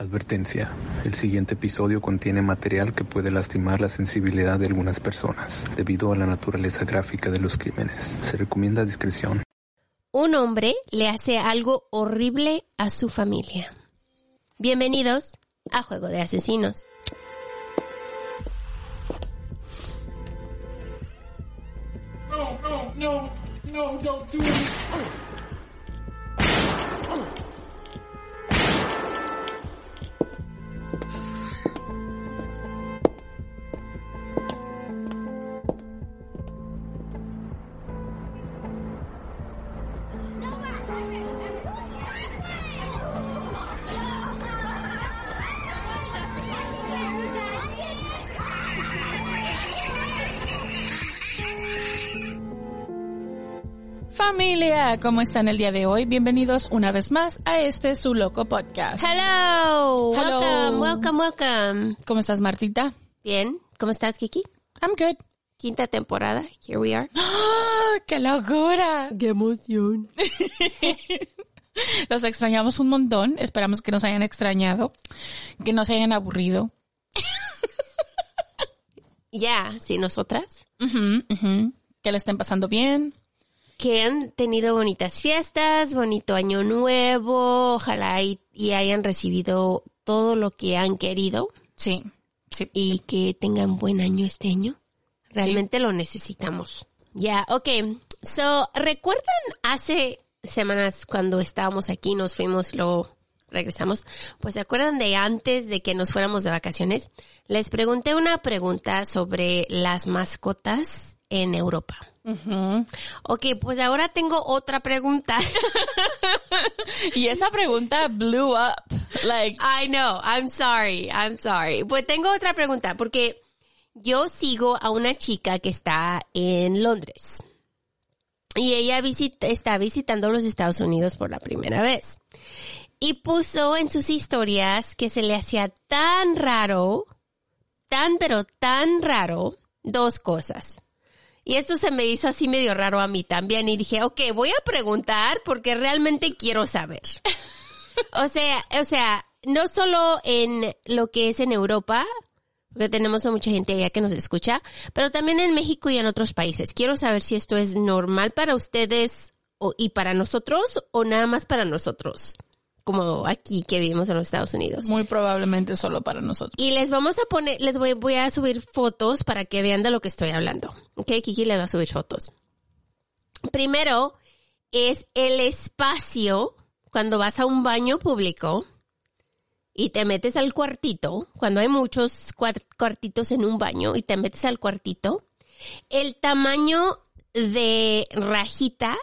Advertencia. El siguiente episodio contiene material que puede lastimar la sensibilidad de algunas personas debido a la naturaleza gráfica de los crímenes. Se recomienda discreción. Un hombre le hace algo horrible a su familia. Bienvenidos a Juego de Asesinos. No, no, no, no, don't do it. Familia, ¿cómo están el día de hoy? Bienvenidos una vez más a este su loco podcast. Hello, Hello. welcome, welcome, welcome. ¿Cómo estás, Martita? Bien, ¿cómo estás, Kiki? I'm good. Quinta temporada, here we are. ¡Ah! ¡Qué locura! ¡Qué emoción! Los extrañamos un montón. Esperamos que nos hayan extrañado, que no se hayan aburrido. Ya, sí, nosotras. Ujú, ujú. Que le estén pasando bien. Que han tenido bonitas fiestas, bonito año nuevo, ojalá y, y hayan recibido todo lo que han querido Sí, sí. y que tengan buen año este año. Realmente lo necesitamos. Ya, okay. So, ¿recuerdan hace semanas cuando estábamos aquí, nos fuimos, luego regresamos? Pues ¿se acuerdan de antes de que nos fuéramos de vacaciones? Les pregunté una pregunta sobre las mascotas en Europa. Ujú. Ok, pues ahora tengo otra pregunta. Y esa pregunta blew up. Like, I know, I'm sorry, I'm sorry. Pues tengo otra pregunta, porque yo sigo a una chica que está en Londres. Y ella visita, está visitando los Estados Unidos por la primera vez. Y puso en sus historias que se le hacía tan raro, tan pero tan raro, dos cosas. Y esto se me hizo así medio raro a mí también. Y dije, ok, voy a preguntar porque realmente quiero saber. O sea, o sea, no solo en lo que es en Europa, porque tenemos a mucha gente allá que nos escucha, pero también en México y en otros países. Quiero saber si esto es normal para ustedes o, y para nosotros o nada más para nosotros, como aquí que vivimos en los Estados Unidos. muy probablemente solo para nosotros. Y les vamos a poner, les voy, voy a subir fotos para que vean de lo que estoy hablando. Ok, Kiki le va a subir fotos. Primero es el espacio cuando vas a un baño público y te metes al cuartito, cuando hay muchos cuar- cuartitos en un baño y te metes al cuartito, el tamaño de rajita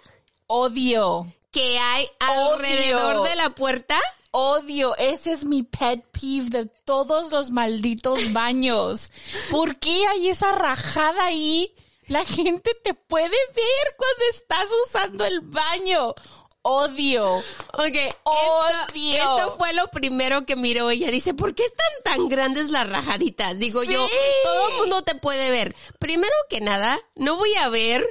Odio. Que hay alrededor de la puerta. Odio, ese es mi pet peeve de todos los malditos baños. ¿Por qué hay esa rajada ahí? La gente te puede ver cuando estás usando el baño. Odio. Ok, Odio. esto fue lo primero que miró ella. Dice, ¿por qué están tan grandes las rajaditas? Digo yo, todo el mundo te puede ver. Primero que nada, no voy a ver,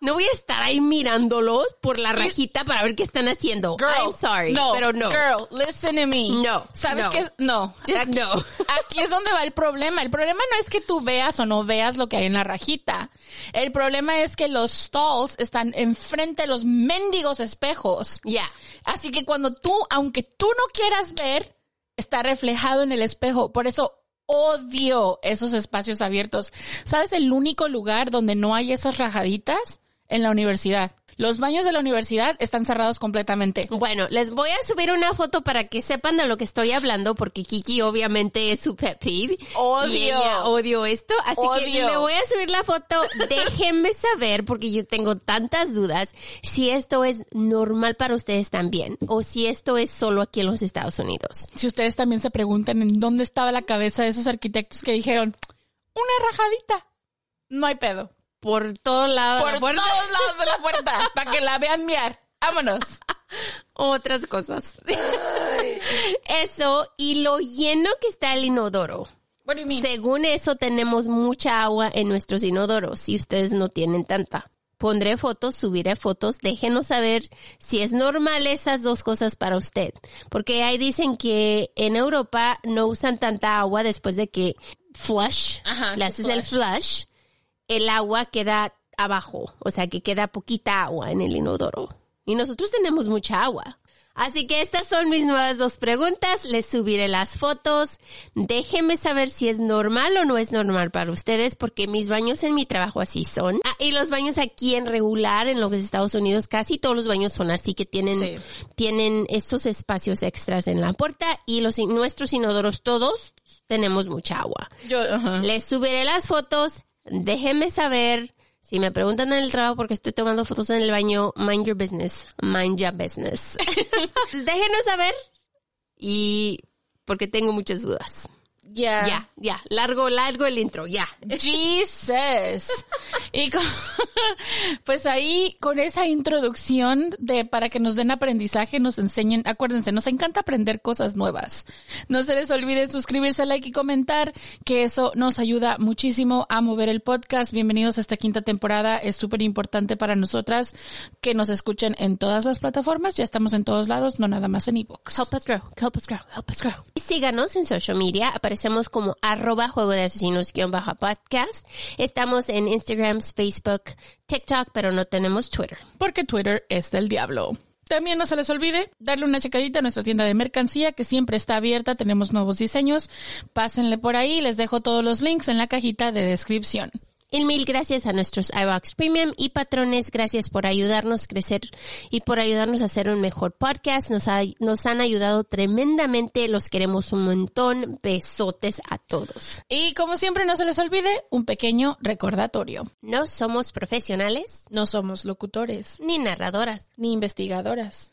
no voy a estar ahí mirándolos por la rajita para ver qué están haciendo. I'm sorry, no, pero no. Girl, listen to me. No, ¿Sabes no. qué? No. Just aquí, no. aquí es donde va el problema. El problema no es que tú veas o no veas lo que hay en la rajita. El problema es que los stalls están enfrente de los mendigos espejos. Ya. Así que cuando tú, aunque tú no quieras ver, está reflejado en el espejo. Por eso odio esos espacios abiertos. ¿Sabes el único lugar donde no hay esas rajaditas? En la universidad. Los baños de la universidad están cerrados completamente. Bueno, les voy a subir una foto para que sepan de lo que estoy hablando, porque Kiki obviamente es su pet peeve. Odio. Y ella odio esto, así que Odio. le voy a subir la foto. Déjenme saber, porque yo tengo tantas dudas, si esto es normal para ustedes también, o si esto es solo aquí en los Estados Unidos. Si ustedes también se preguntan en dónde estaba la cabeza de esos arquitectos que dijeron, una rajadita, no hay pedo. Por todos lados. Por todos lados de la puerta, para que la vean miar. Vámonos. Otras cosas. Eso, y lo lleno que está el inodoro. What do you mean? Según eso tenemos mucha agua en nuestros inodoros y ustedes no tienen tanta. pondré fotos, subiré fotos, déjenos saber si es normal esas dos cosas para usted. Porque ahí dicen que en Europa no usan tanta agua después de que flush, Ajá, le haces el flush. El agua queda abajo, o sea que queda poquita agua en el inodoro. Y nosotros tenemos mucha agua. Así que estas son mis nuevas dos preguntas. Les subiré las fotos. Déjenme saber si es normal o no es normal para ustedes, porque mis baños en mi trabajo así son. Ah, y los baños aquí en regular, en los Estados Unidos, casi todos los baños son así, que tienen, Sí. tienen estos espacios extras en la puerta y los, nuestros inodoros todos tenemos mucha agua. Yo. Les subiré las fotos. Déjenme saber. Si me preguntan en el trabajo porque estoy tomando fotos en el baño, mind your business. Mind your business. Déjenos saber. Y porque tengo muchas dudas. Ya. Ya, ya. Largo, largo el intro. Ya. Jesus. Y con- pues ahí con esa introducción de para que nos den aprendizaje, nos enseñen, acuérdense, nos encanta aprender cosas nuevas. No se les olvide suscribirse, like y comentar, que eso nos ayuda muchísimo a mover el podcast. Bienvenidos a esta quinta temporada. Es súper importante para nosotras que nos escuchen en todas las plataformas. Ya estamos en todos lados, no nada más en ebooks. Help us grow, help us grow, help us grow. Y síganos en social media. Aparecemos como arroba juego de asesinos guion bajo podcast. Estamos en Instagram, Facebook, TikTok, pero no tenemos Twitter. porque Twitter es del diablo. También no se les olvide darle una checadita a nuestra tienda de mercancía que siempre está abierta, tenemos nuevos diseños. Pásenle por ahí, les dejo todos los links en la cajita de descripción. Y mil gracias a nuestros iVox Premium y patrones. Gracias por ayudarnos a crecer y por ayudarnos a hacer un mejor podcast. Nos, ha- nos han ayudado tremendamente. Los queremos un montón. Besotes a todos. Y como siempre no se les olvide, un pequeño recordatorio. No somos profesionales, No somos locutores, ni narradoras, ni investigadoras,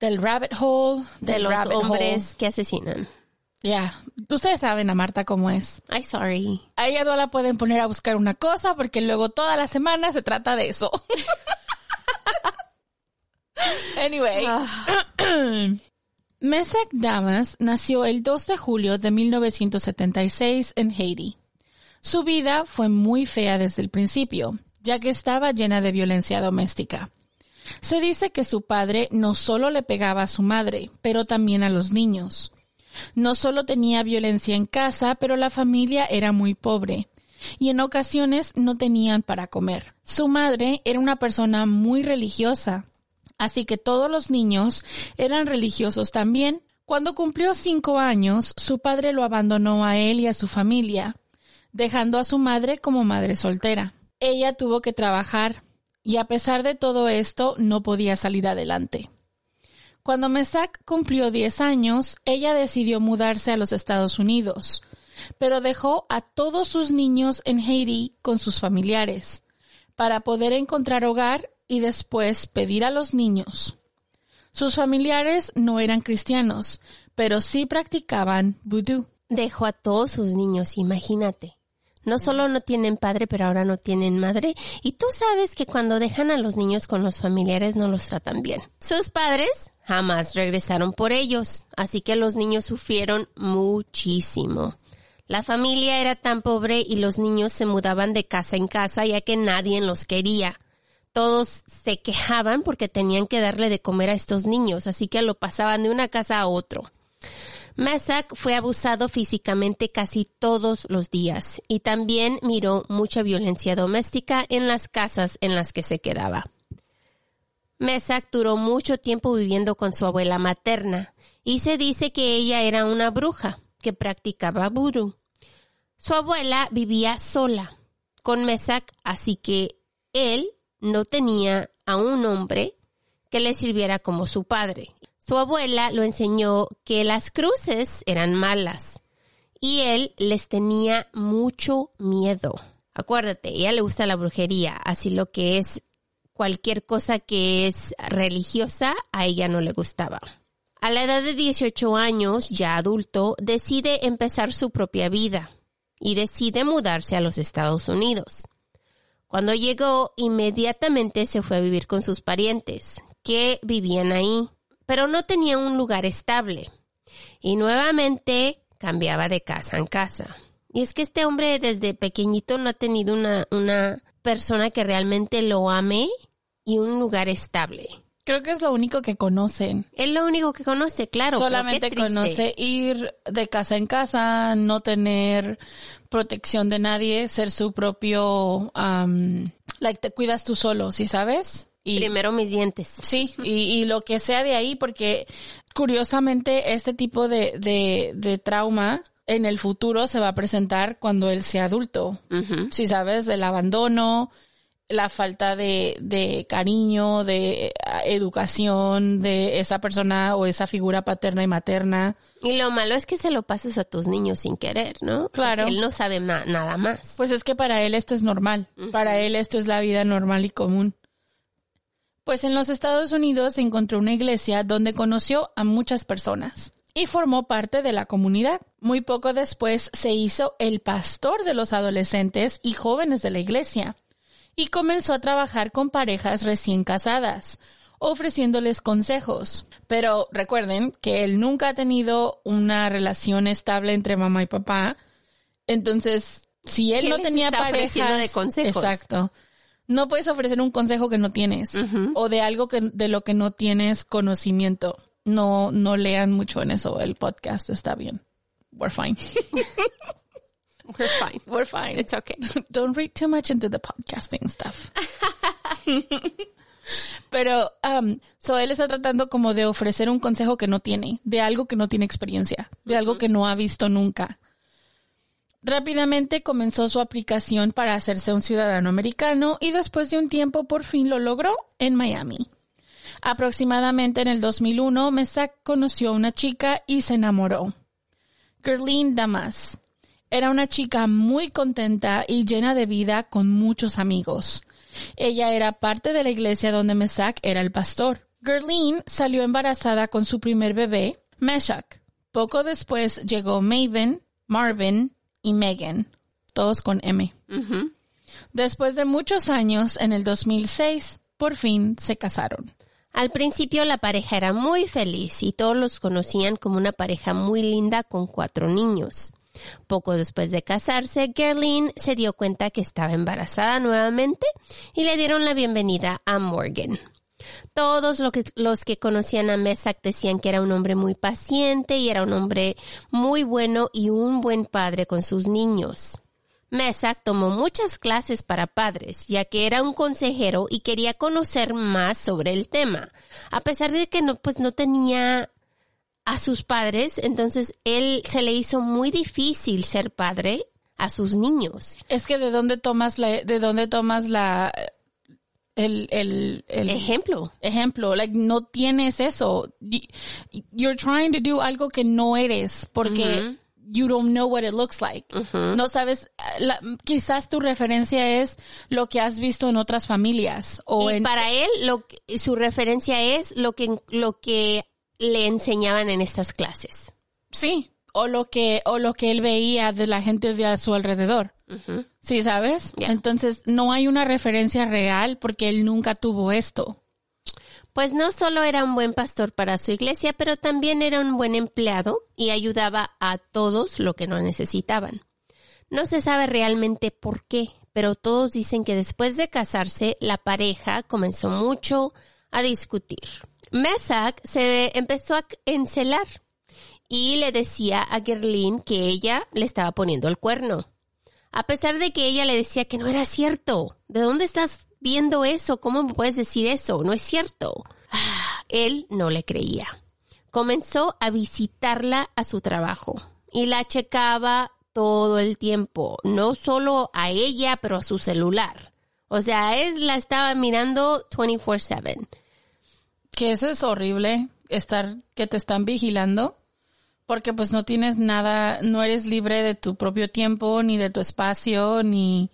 Del rabbit hole, de los rabbit hombres que asesinan. Ya, ustedes saben a Marta cómo es. Ay, sorry. A ella no la pueden poner a buscar una cosa porque luego toda la semana se trata de eso. anyway. Mesak Damas nació el 2 de julio de 1976 en Haití. Su vida fue muy fea desde el principio, ya que estaba llena de violencia doméstica. Se dice que su padre no solo le pegaba a su madre, pero también a los niños. No solo tenía violencia en casa, pero la familia era muy pobre y en ocasiones no tenían para comer. Su madre era una persona muy religiosa, así que todos los niños eran religiosos también. Cuando cumplió cinco años, su padre lo abandonó a él y a su familia, dejando a su madre como madre soltera. Ella tuvo que trabajar y a pesar de todo esto no podía salir adelante. Cuando Mesak cumplió 10 años, ella decidió mudarse a los Estados Unidos, pero dejó a todos sus niños en Haití con sus familiares, para poder encontrar hogar y después pedir a los niños. Sus familiares no eran cristianos, pero sí practicaban vudú. Dejó a todos sus niños, imagínate. No solo no tienen padre, pero ahora no tienen madre. Y tú sabes que cuando dejan a los niños con los familiares no los tratan bien. Sus padres jamás regresaron por ellos, así que los niños sufrieron muchísimo. La familia era tan pobre y los niños se mudaban de casa en casa ya que nadie los quería. Todos se quejaban porque tenían que darle de comer a estos niños, así que lo pasaban de una casa a otro. Mesak fue abusado físicamente casi todos los días y también miró mucha violencia doméstica en las casas en las que se quedaba. Mesak duró mucho tiempo viviendo con su abuela materna y se dice que ella era una bruja que practicaba vudú. Su abuela vivía sola con Mesak, así que él no tenía a un hombre que le sirviera como su padre. Su abuela lo enseñó que las cruces eran malas y él les tenía mucho miedo. Acuérdate, ella le gusta la brujería, así lo que es cualquier cosa que es religiosa, a ella no le gustaba. A la edad de 18 años, ya adulto, decide empezar su propia vida y decide mudarse a los Estados Unidos. Cuando llegó, inmediatamente se fue a vivir con sus parientes, que vivían ahí pero no tenía un lugar estable. Y nuevamente cambiaba de casa en casa. Y es que este hombre desde pequeñito no ha tenido una, una persona que realmente lo ame y un lugar estable. Creo que es lo único que conocen. Es lo único que conoce, claro. Solamente conoce ir de casa en casa, no tener protección de nadie, ser su propio, um, like te cuidas tú solo, ¿sí sabes? Y Primero mis dientes. sí, y, y lo que sea de ahí, porque curiosamente este tipo de, de, de trauma en el futuro se va a presentar cuando él sea adulto. Si sabes, del abandono, la falta de, de cariño, de eh, educación de esa persona o esa figura paterna y materna. Y lo malo es que se lo pasas a tus niños sin querer, ¿no? Claro. Porque él no sabe ma- nada más. Pues es que para él esto es normal. Para él esto es la vida normal y común. Pues en los Estados Unidos encontró una iglesia donde conoció a muchas personas y formó parte de la comunidad. Muy poco después se hizo el pastor de los adolescentes y jóvenes de la iglesia y comenzó a trabajar con parejas recién casadas, ofreciéndoles consejos. Pero recuerden que él nunca ha tenido una relación estable entre mamá y papá. Entonces, si él ¿Qué no tenía parejas, de consejos? exacto. No puedes ofrecer un consejo que no tienes o de algo que de lo que no tienes conocimiento. No no lean mucho en eso, el podcast está bien. We're fine. We're fine. We're fine. It's okay. Don't read too much into the podcasting stuff. Pero, um, so él está tratando como de ofrecer un consejo que no tiene, de algo que no tiene experiencia, de algo que no ha visto nunca. Rápidamente comenzó su aplicación para hacerse un ciudadano americano y después de un tiempo por fin lo logró en Miami. Aproximadamente en el 2001, Mesak conoció a una chica y se enamoró. Gerline Damas. Era una chica muy contenta y llena de vida con muchos amigos. Ella era parte de la iglesia donde Mesak era el pastor. Gerline salió embarazada con su primer bebé, Meshach. Poco después llegó Maven, Marvin y Megan, todos con M. Después de muchos años, en el 2006, por fin se casaron. Al principio la pareja era muy feliz y todos los conocían como una pareja muy linda con cuatro niños. Poco después de casarse, Gerline se dio cuenta que estaba embarazada nuevamente y le dieron la bienvenida a Morgan. Todos los que conocían a Mesak decían que era un hombre muy paciente y era un hombre muy bueno y un buen padre con sus niños. Mesak tomó muchas clases para padres, ya que era un consejero y quería conocer más sobre el tema. A pesar de que no, pues no tenía a sus padres, entonces él se le hizo muy difícil ser padre a sus niños. Es que de dónde tomas la, de dónde tomas la, el, el, el Ejemplo. ejemplo, like no tienes eso. You're trying to do algo que no eres porque you don't know what it looks like. No sabes, la- quizás tu referencia es lo que has visto en otras familias o y en para él, lo que- su referencia es lo que, lo que le enseñaban en estas clases. sí, o lo que o lo que él veía de la gente de a su alrededor. Sí, ¿sabes? Entonces, no hay una referencia real porque él nunca tuvo esto. Pues no solo era un buen pastor para su iglesia, pero también era un buen empleado y ayudaba a todos lo que no necesitaban. No se sabe realmente por qué, pero todos dicen que después de casarse, la pareja comenzó mucho a discutir. Mesak se empezó a encelar y le decía a Gerlin que ella le estaba poniendo el cuerno. A pesar de que ella le decía que no era cierto. ¿De dónde estás viendo eso? ¿Cómo puedes decir eso? No es cierto. Él no le creía. Comenzó a visitarla a su trabajo y la checaba todo el tiempo, no solo a ella, pero a su celular. O sea, él la estaba mirando 24/7. Que eso es horrible, estar, que te están vigilando, porque pues no tienes nada, no eres libre de tu propio tiempo, ni de tu espacio, ni,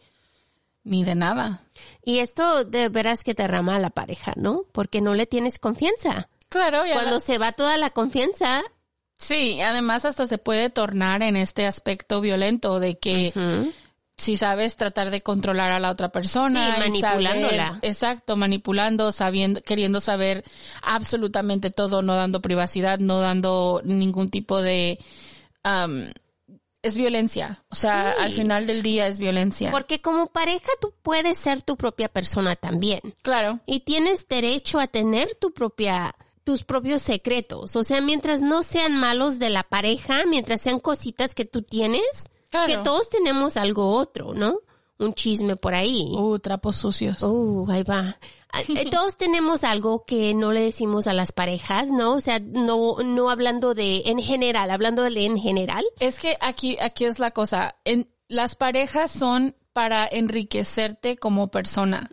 ni de nada. Y esto de veras que te rama a la pareja, ¿no? Porque no le tienes confianza. Claro, y Cuando se va toda la confianza, Sí, además hasta se puede tornar en este aspecto violento de que si sabes tratar de controlar a la otra persona, Sí, saber- manipulándola. exacto, manipulando, sabiendo, queriendo saber absolutamente todo, no dando privacidad, no dando ningún tipo de, es violencia. O sea, Sí. al final del día es violencia. porque como pareja tú puedes ser tu propia persona también. claro. Y tienes derecho a tener tu propia, tus propios secretos. O sea, mientras no sean malos de la pareja, mientras sean cositas que tú tienes, Claro. que todos tenemos algo otro, ¿no? Un chisme por ahí. Uh, trapos sucios. Uh, ahí va. Ah, eh, Todos tenemos algo que no le decimos a las parejas, ¿no? O sea, no, no hablando de en general, hablando de en general. Es que aquí, aquí es la cosa. En, las parejas son para enriquecerte como persona.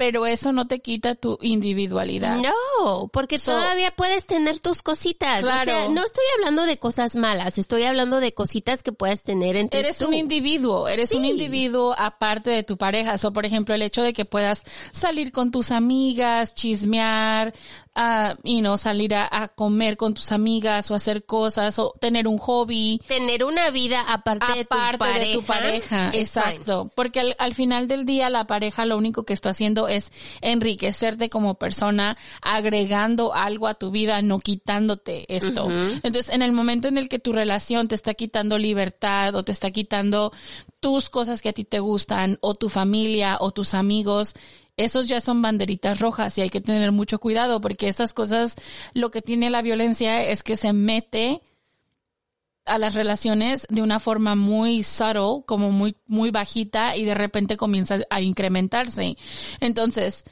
Pero eso no te quita tu individualidad. No, porque So- todavía puedes tener tus cositas. Claro. O sea, no estoy hablando de cosas malas, estoy hablando de cositas que puedes tener entre Eres tú. un individuo, eres un individuo aparte de tu pareja. O, por ejemplo, el hecho de que puedas salir con tus amigas, chismear, ah, y no salir a, a comer con tus amigas o hacer cosas o tener un hobby. Tener una vida aparte, de tu pareja. de tu pareja, exacto, porque al, al final del día la pareja lo único que está haciendo es enriquecerte como persona, agregando algo a tu vida, no quitándote esto. Entonces, en el momento en el que tu relación te está quitando libertad o te está quitando tus cosas que a ti te gustan o tu familia o tus amigos, esos ya son banderitas rojas y hay que tener mucho cuidado porque esas cosas, lo que tiene la violencia es que se mete a las relaciones de una forma muy subtle, como muy, muy bajita y de repente comienza a incrementarse. Entonces,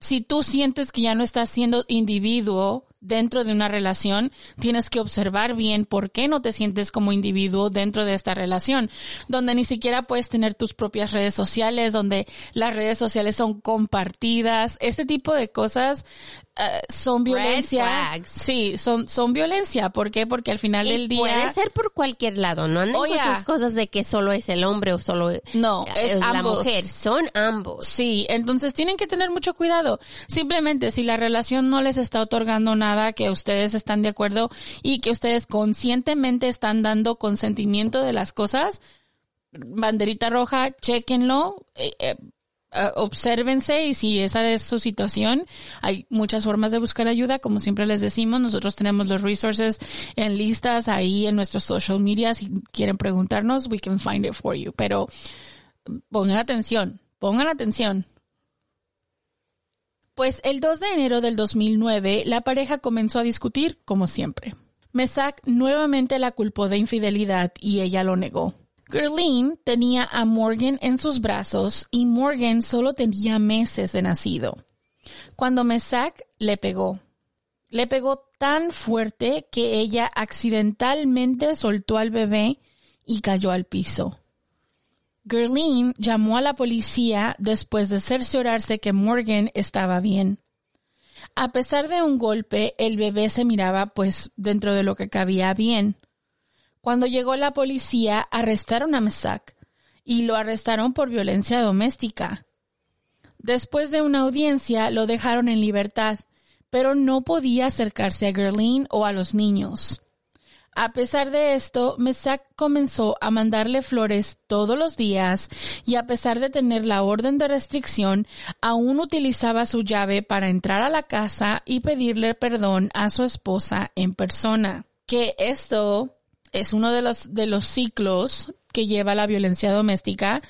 si tú sientes que ya no estás siendo individuo dentro de una relación, tienes que observar bien por qué no te sientes como individuo dentro de esta relación, donde ni siquiera puedes tener tus propias redes sociales, donde las redes sociales son compartidas, este tipo de cosas eh, son Red violencia. flags. Sí, son, son violencia. ¿Por qué? Porque al final Y del día... puede ser por cualquier lado, no anden Oh, con yeah. sus cosas de que solo es el hombre o solo No, es la mujer, son ambos. Sí, entonces tienen que tener mucho cuidado. Simplemente si la relación no les está otorgando nada, que ustedes están de acuerdo y que ustedes conscientemente están dando consentimiento de las cosas, banderita roja, chequenlo, eh, eh, eh, obsérvense y si esa es su situación, hay muchas formas de buscar ayuda, como siempre les decimos, nosotros tenemos los resources en listas ahí en nuestros social media, si quieren preguntarnos, we can find it for you, pero pongan atención, pongan atención. Pues el 2 de enero del 2009, la pareja comenzó a discutir como siempre. Mesak nuevamente la culpó de infidelidad y ella lo negó. Gerline tenía a Morgan en sus brazos y Morgan solo tenía meses de nacido. Cuando Mesak le pegó, le pegó tan fuerte que ella accidentalmente soltó al bebé y cayó al piso. Gerline llamó a la policía después de cerciorarse que Morgan estaba bien. A pesar de un golpe, el bebé se miraba pues dentro de lo que cabía bien. Cuando llegó la policía, arrestaron a Mesak y lo arrestaron por violencia doméstica. Después de una audiencia, lo dejaron en libertad, pero no podía acercarse a Gerline o a los niños. A pesar de esto, Mesak comenzó a mandarle flores todos los días y a pesar de tener la orden de restricción, aún utilizaba su llave para entrar a la casa y pedirle perdón a su esposa en persona. Que esto es uno de los, de los ciclos que lleva la violencia doméstica,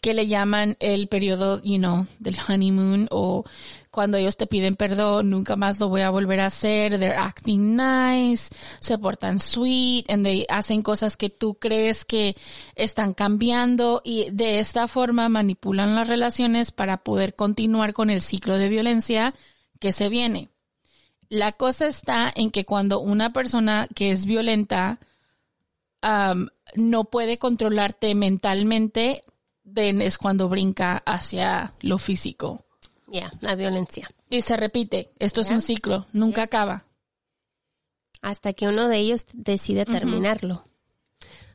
que le llaman el periodo, you know, del honeymoon o cuando ellos te piden perdón, nunca más lo voy a volver a hacer, they're acting nice, se portan sweet, and they hacen cosas que tú crees que están cambiando y de esta forma manipulan las relaciones para poder continuar con el ciclo de violencia que se viene. La cosa está en que cuando una persona que es violenta um, no puede controlarte mentalmente, then es cuando brinca hacia lo físico. Ya, la violencia. Y se repite. Esto es un ciclo, nunca acaba. Hasta que uno de ellos decide terminarlo.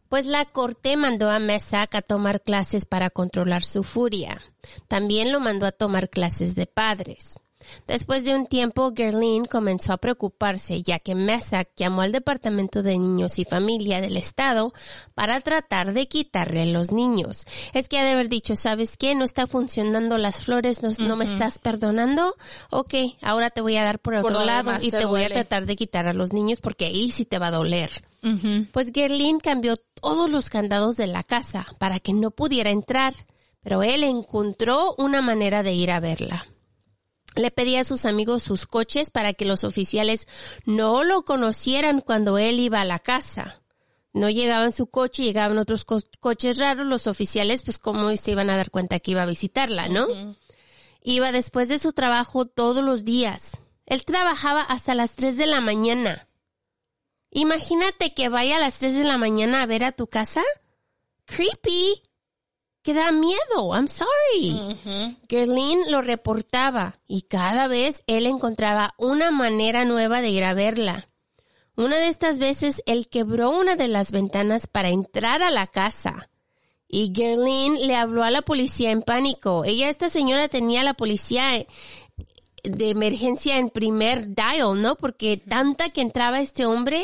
Pues la corte mandó a Mesak a tomar clases para controlar su furia. También lo mandó a tomar clases de padres. Después de un tiempo, Gerlin comenzó a preocuparse, ya que Mesak llamó al Departamento de Niños y Familia del Estado para tratar de quitarle los niños. Es que ha de haber dicho, ¿sabes qué? No está funcionando las flores, no, no me estás perdonando. Ok, ahora te voy a dar por, Por otro lado y te te voy a tratar de quitar a los niños porque ahí sí te va a doler. Pues Gerlin cambió todos los candados de la casa para que no pudiera entrar, pero él encontró una manera de ir a verla. Le pedía a sus amigos sus coches para que los oficiales no lo conocieran cuando él iba a la casa. No llegaban su coche, llegaban otros co- coches raros, los oficiales pues cómo se iban a dar cuenta que iba a visitarla, ¿no? Iba después de su trabajo todos los días. Él trabajaba hasta las 3 de la mañana. Imagínate que vaya a las 3 de la mañana a ver a tu casa. Creepy. Que da miedo. I'm sorry. Gerlin lo reportaba y cada vez él encontraba una manera nueva de ir a verla. Una de estas veces él quebró una de las ventanas para entrar a la casa. Y Gerlin le habló a la policía en pánico. Ella, esta señora tenía a la policía eh, de emergencia en primer dial, ¿no? Porque tanta que entraba este hombre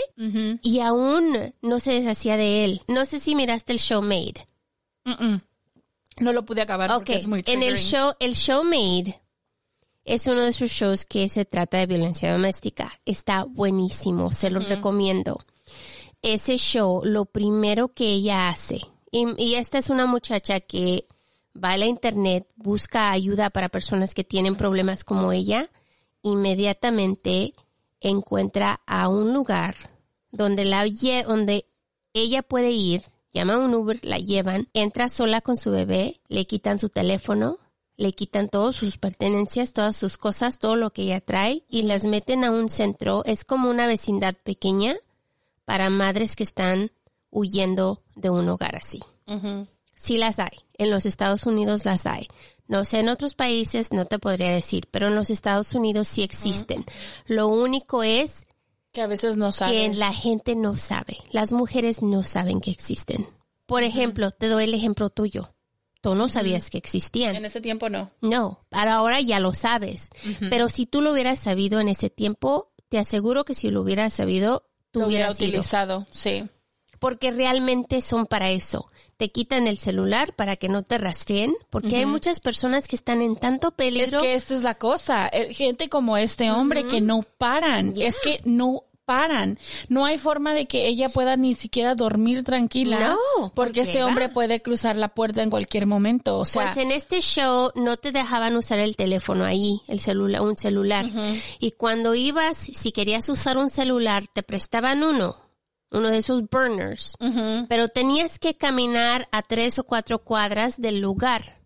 y aún no se deshacía de él. No sé si miraste el show Made. No lo pude acabar Ok, porque es muy en el triggering. show, el show Made es uno de sus shows que se trata de violencia doméstica. Está buenísimo, se los recomiendo. Ese show, lo primero que ella hace, y, y esta es una muchacha que va a la internet, busca ayuda para personas que tienen problemas como ella, inmediatamente encuentra a un lugar donde la donde ella puede ir, llama a un Uber, la llevan, entra sola con su bebé, le quitan su teléfono, le quitan todas sus pertenencias, todas sus cosas, todo lo que ella trae y las meten a un centro, es como una vecindad pequeña para madres que están huyendo de un hogar así. Sí las hay. En los Estados Unidos las hay. No sé, en otros países no te podría decir, pero en los Estados Unidos sí existen. Lo único es Que a veces no que sabes. la gente no sabe. Las mujeres no saben que existen. Por ejemplo, te doy el ejemplo tuyo. Tú no sabías que existían. En ese tiempo no. No, para ahora ya lo sabes. Pero si tú lo hubieras sabido en ese tiempo, te aseguro que si lo hubieras sabido, tú Lo hubiera ido. utilizado, sí. Porque realmente son para eso. Te quitan el celular para que no te rastreen, porque hay muchas personas que están en tanto Es peligro. que esta es la cosa. Eh, Gente como este hombre que no paran. Es que no paran. No hay forma de que ella pueda ni siquiera dormir tranquila. No, Porque este va. hombre puede cruzar la puerta en cualquier momento. O sea, Pues en este show no te dejaban usar el teléfono ahí, el celular, un celular. Y cuando ibas, si querías usar un celular, te prestaban uno, uno de esos burners. Pero tenías que caminar a tres o cuatro cuadras del lugar.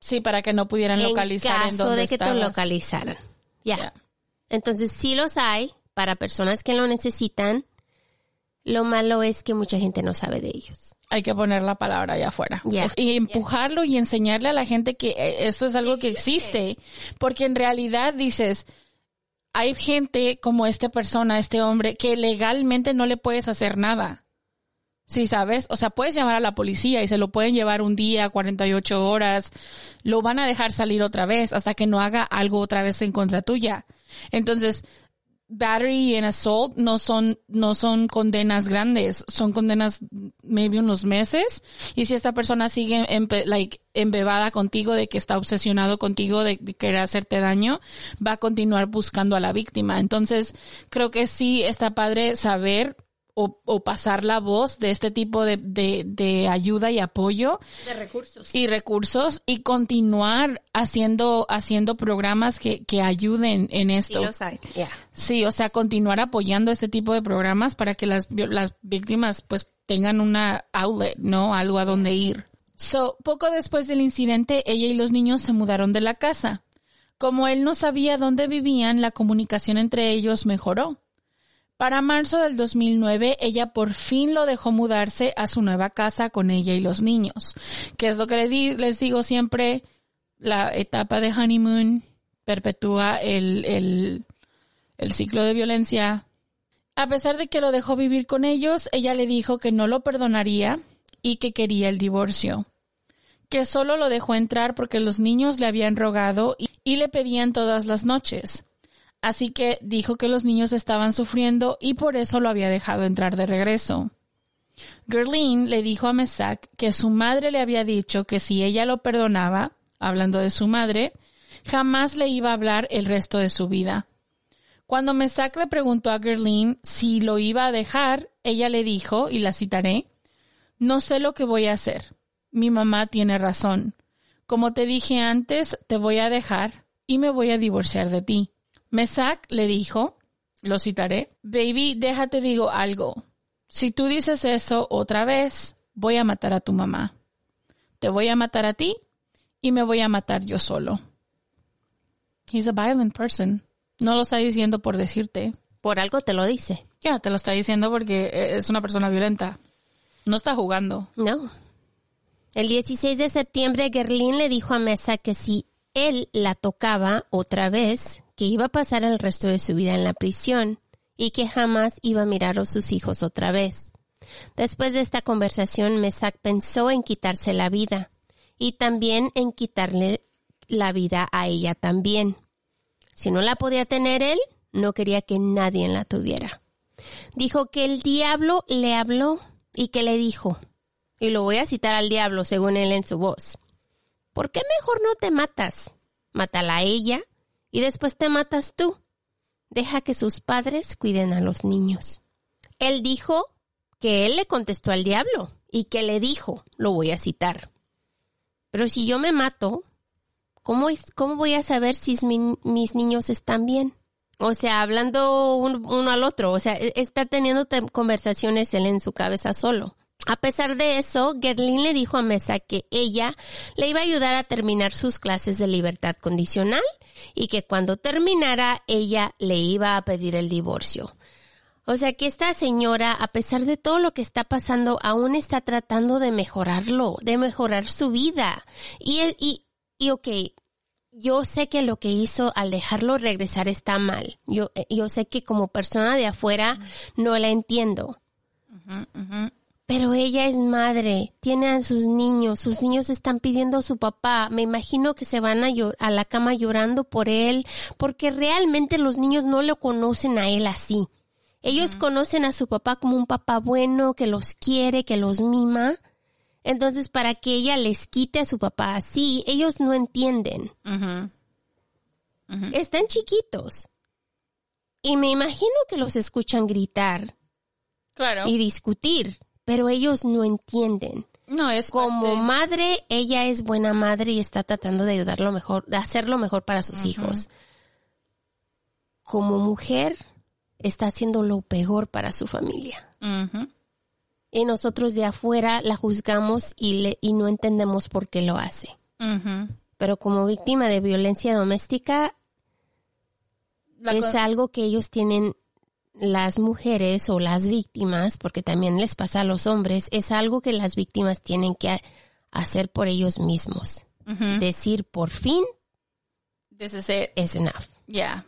sí, para que no pudieran localizar en en caso dónde de que te estabas. localizaran. Ya. Entonces sí los hay para personas que lo necesitan. Lo malo es que mucha gente no sabe de ellos. Hay que poner la palabra allá afuera. Y empujarlo y enseñarle a la gente que eh, esto es algo que existe. Porque en realidad dices, hay gente como esta persona, este hombre, que legalmente no le puedes hacer nada. Sí, ¿sabes? O sea, puedes llamar a la policía y se lo pueden llevar un día, 48 horas. Lo van a dejar salir otra vez hasta que no haga algo otra vez en contra tuya. Entonces, battery and assault no son, no son condenas grandes, son condenas maybe unos meses. Y si esta persona sigue empe- like, embebada contigo de que está obsesionado contigo de, de querer hacerte daño, va a continuar buscando a la víctima. Entonces, creo que sí está padre saber o, o pasar la voz de este tipo de, de, de ayuda y apoyo De recursos. y recursos y continuar haciendo, haciendo programas que, que ayuden en Sí esto. los hay. Yeah. Sí, o sea, continuar apoyando este tipo de programas para que las, las víctimas pues tengan una outlet, ¿no? Algo a donde ir. So, poco después del incidente, ella y los niños se mudaron de la casa. Como él no sabía dónde vivían, la comunicación entre ellos mejoró. Para marzo del 2009, ella por fin lo dejó mudarse a su nueva casa con ella y los niños. Que es lo que les digo siempre, la etapa de honeymoon perpetúa el, el, ciclo de violencia. A pesar de que lo dejó vivir con ellos, ella le dijo que no lo perdonaría y que quería el divorcio. Que solo lo dejó entrar porque los niños le habían rogado y le pedían todas las noches. Así que dijo que los niños estaban sufriendo y por eso lo había dejado entrar de regreso. Gerline le dijo a Mesac que su madre le había dicho que si ella lo perdonaba, hablando de su madre, jamás le iba a hablar el resto de su vida. Cuando Mesac le preguntó a Gerline si lo iba a dejar, ella le dijo, y la citaré, no sé lo que voy a hacer. Mi mamá tiene razón. Como te dije antes, te voy a dejar y me voy a divorciar de ti. Mesac le dijo, lo citaré, baby, déjate digo algo. Si tú dices eso otra vez, voy a matar a tu mamá. Te voy a matar a ti y me voy a matar yo solo. He's a violent person. No lo está diciendo por decirte. Por algo te lo dice. Ya, te lo está diciendo porque es una persona violenta. No está jugando. No. El 16 de septiembre, Gerlin le dijo a Mesa que si él la tocaba otra vez, que iba a pasar el resto de su vida en la prisión y que jamás iba a mirar a sus hijos otra vez. Después de esta conversación, Mesac pensó en quitarse la vida y también en quitarle la vida a ella también. Si no la podía tener él, no quería que nadie la tuviera. Dijo que el diablo le habló y que le dijo, y lo voy a citar al diablo según él en su voz, ¿por qué mejor no te matas? Mátala a ella y después te matas tú. Deja que sus padres cuiden a los niños. Él dijo que él le contestó al diablo y que le dijo, lo voy a citar. Pero si yo me mato, ¿cómo, cómo voy a saber si mis niños están bien? O sea, hablando un- uno al otro, o sea, e- está teniendo te- conversaciones él en su cabeza solo. A pesar de eso, Gerlin le dijo a Mesa que ella le iba a ayudar a terminar sus clases de libertad condicional y que cuando terminara ella le iba a pedir el divorcio. O sea que esta señora, a pesar de todo lo que está pasando, aún está tratando de mejorarlo, de mejorar su vida. Y, y, y ok, yo sé que lo que hizo al dejarlo regresar está mal. Yo, eh, yo sé que como persona de afuera no la entiendo. Pero ella es madre, tiene a sus niños, sus niños están pidiendo a su papá. Me imagino que se van a, a la cama llorando por él, porque realmente los niños no lo conocen a él así. Ellos conocen a su papá como un papá bueno, que los quiere, que los mima. Entonces, para que ella les quite a su papá así, ellos no entienden. Están chiquitos. Y me imagino que los escuchan gritar Claro. y discutir, pero ellos no entienden. no es Como parte- madre, ella es buena madre y está tratando de ayudarlo mejor, de hacer lo mejor para sus hijos. Como mujer, está haciendo lo peor para su familia. Y nosotros de afuera la juzgamos y, le, y no entendemos por qué lo hace. Pero como víctima de violencia doméstica, La es algo que ellos tienen las mujeres o las víctimas, porque también les pasa a los hombres, es algo que las víctimas tienen que hacer por ellos mismos. Decir por fin This is it. es enough. Ya.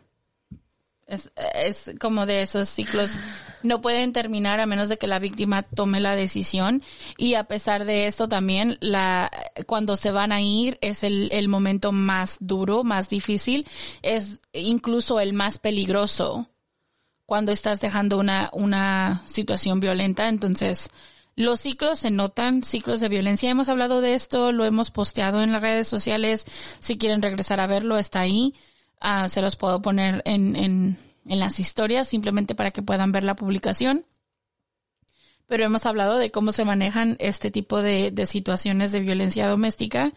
Es, es como de esos ciclos. No pueden terminar a menos de que la víctima tome la decisión. Y a pesar de esto también, la, cuando se van a ir es el, el momento más duro, más difícil. Es incluso el más peligroso cuando estás dejando una, una situación violenta. Entonces, los ciclos se notan, ciclos de violencia. Hemos hablado de esto, lo hemos posteado en las redes sociales. Si quieren regresar a verlo, está ahí. Ah, se los puedo poner en, en, en las historias simplemente para que puedan ver la publicación. pero hemos hablado de cómo se manejan este tipo de, de situaciones de violencia doméstica.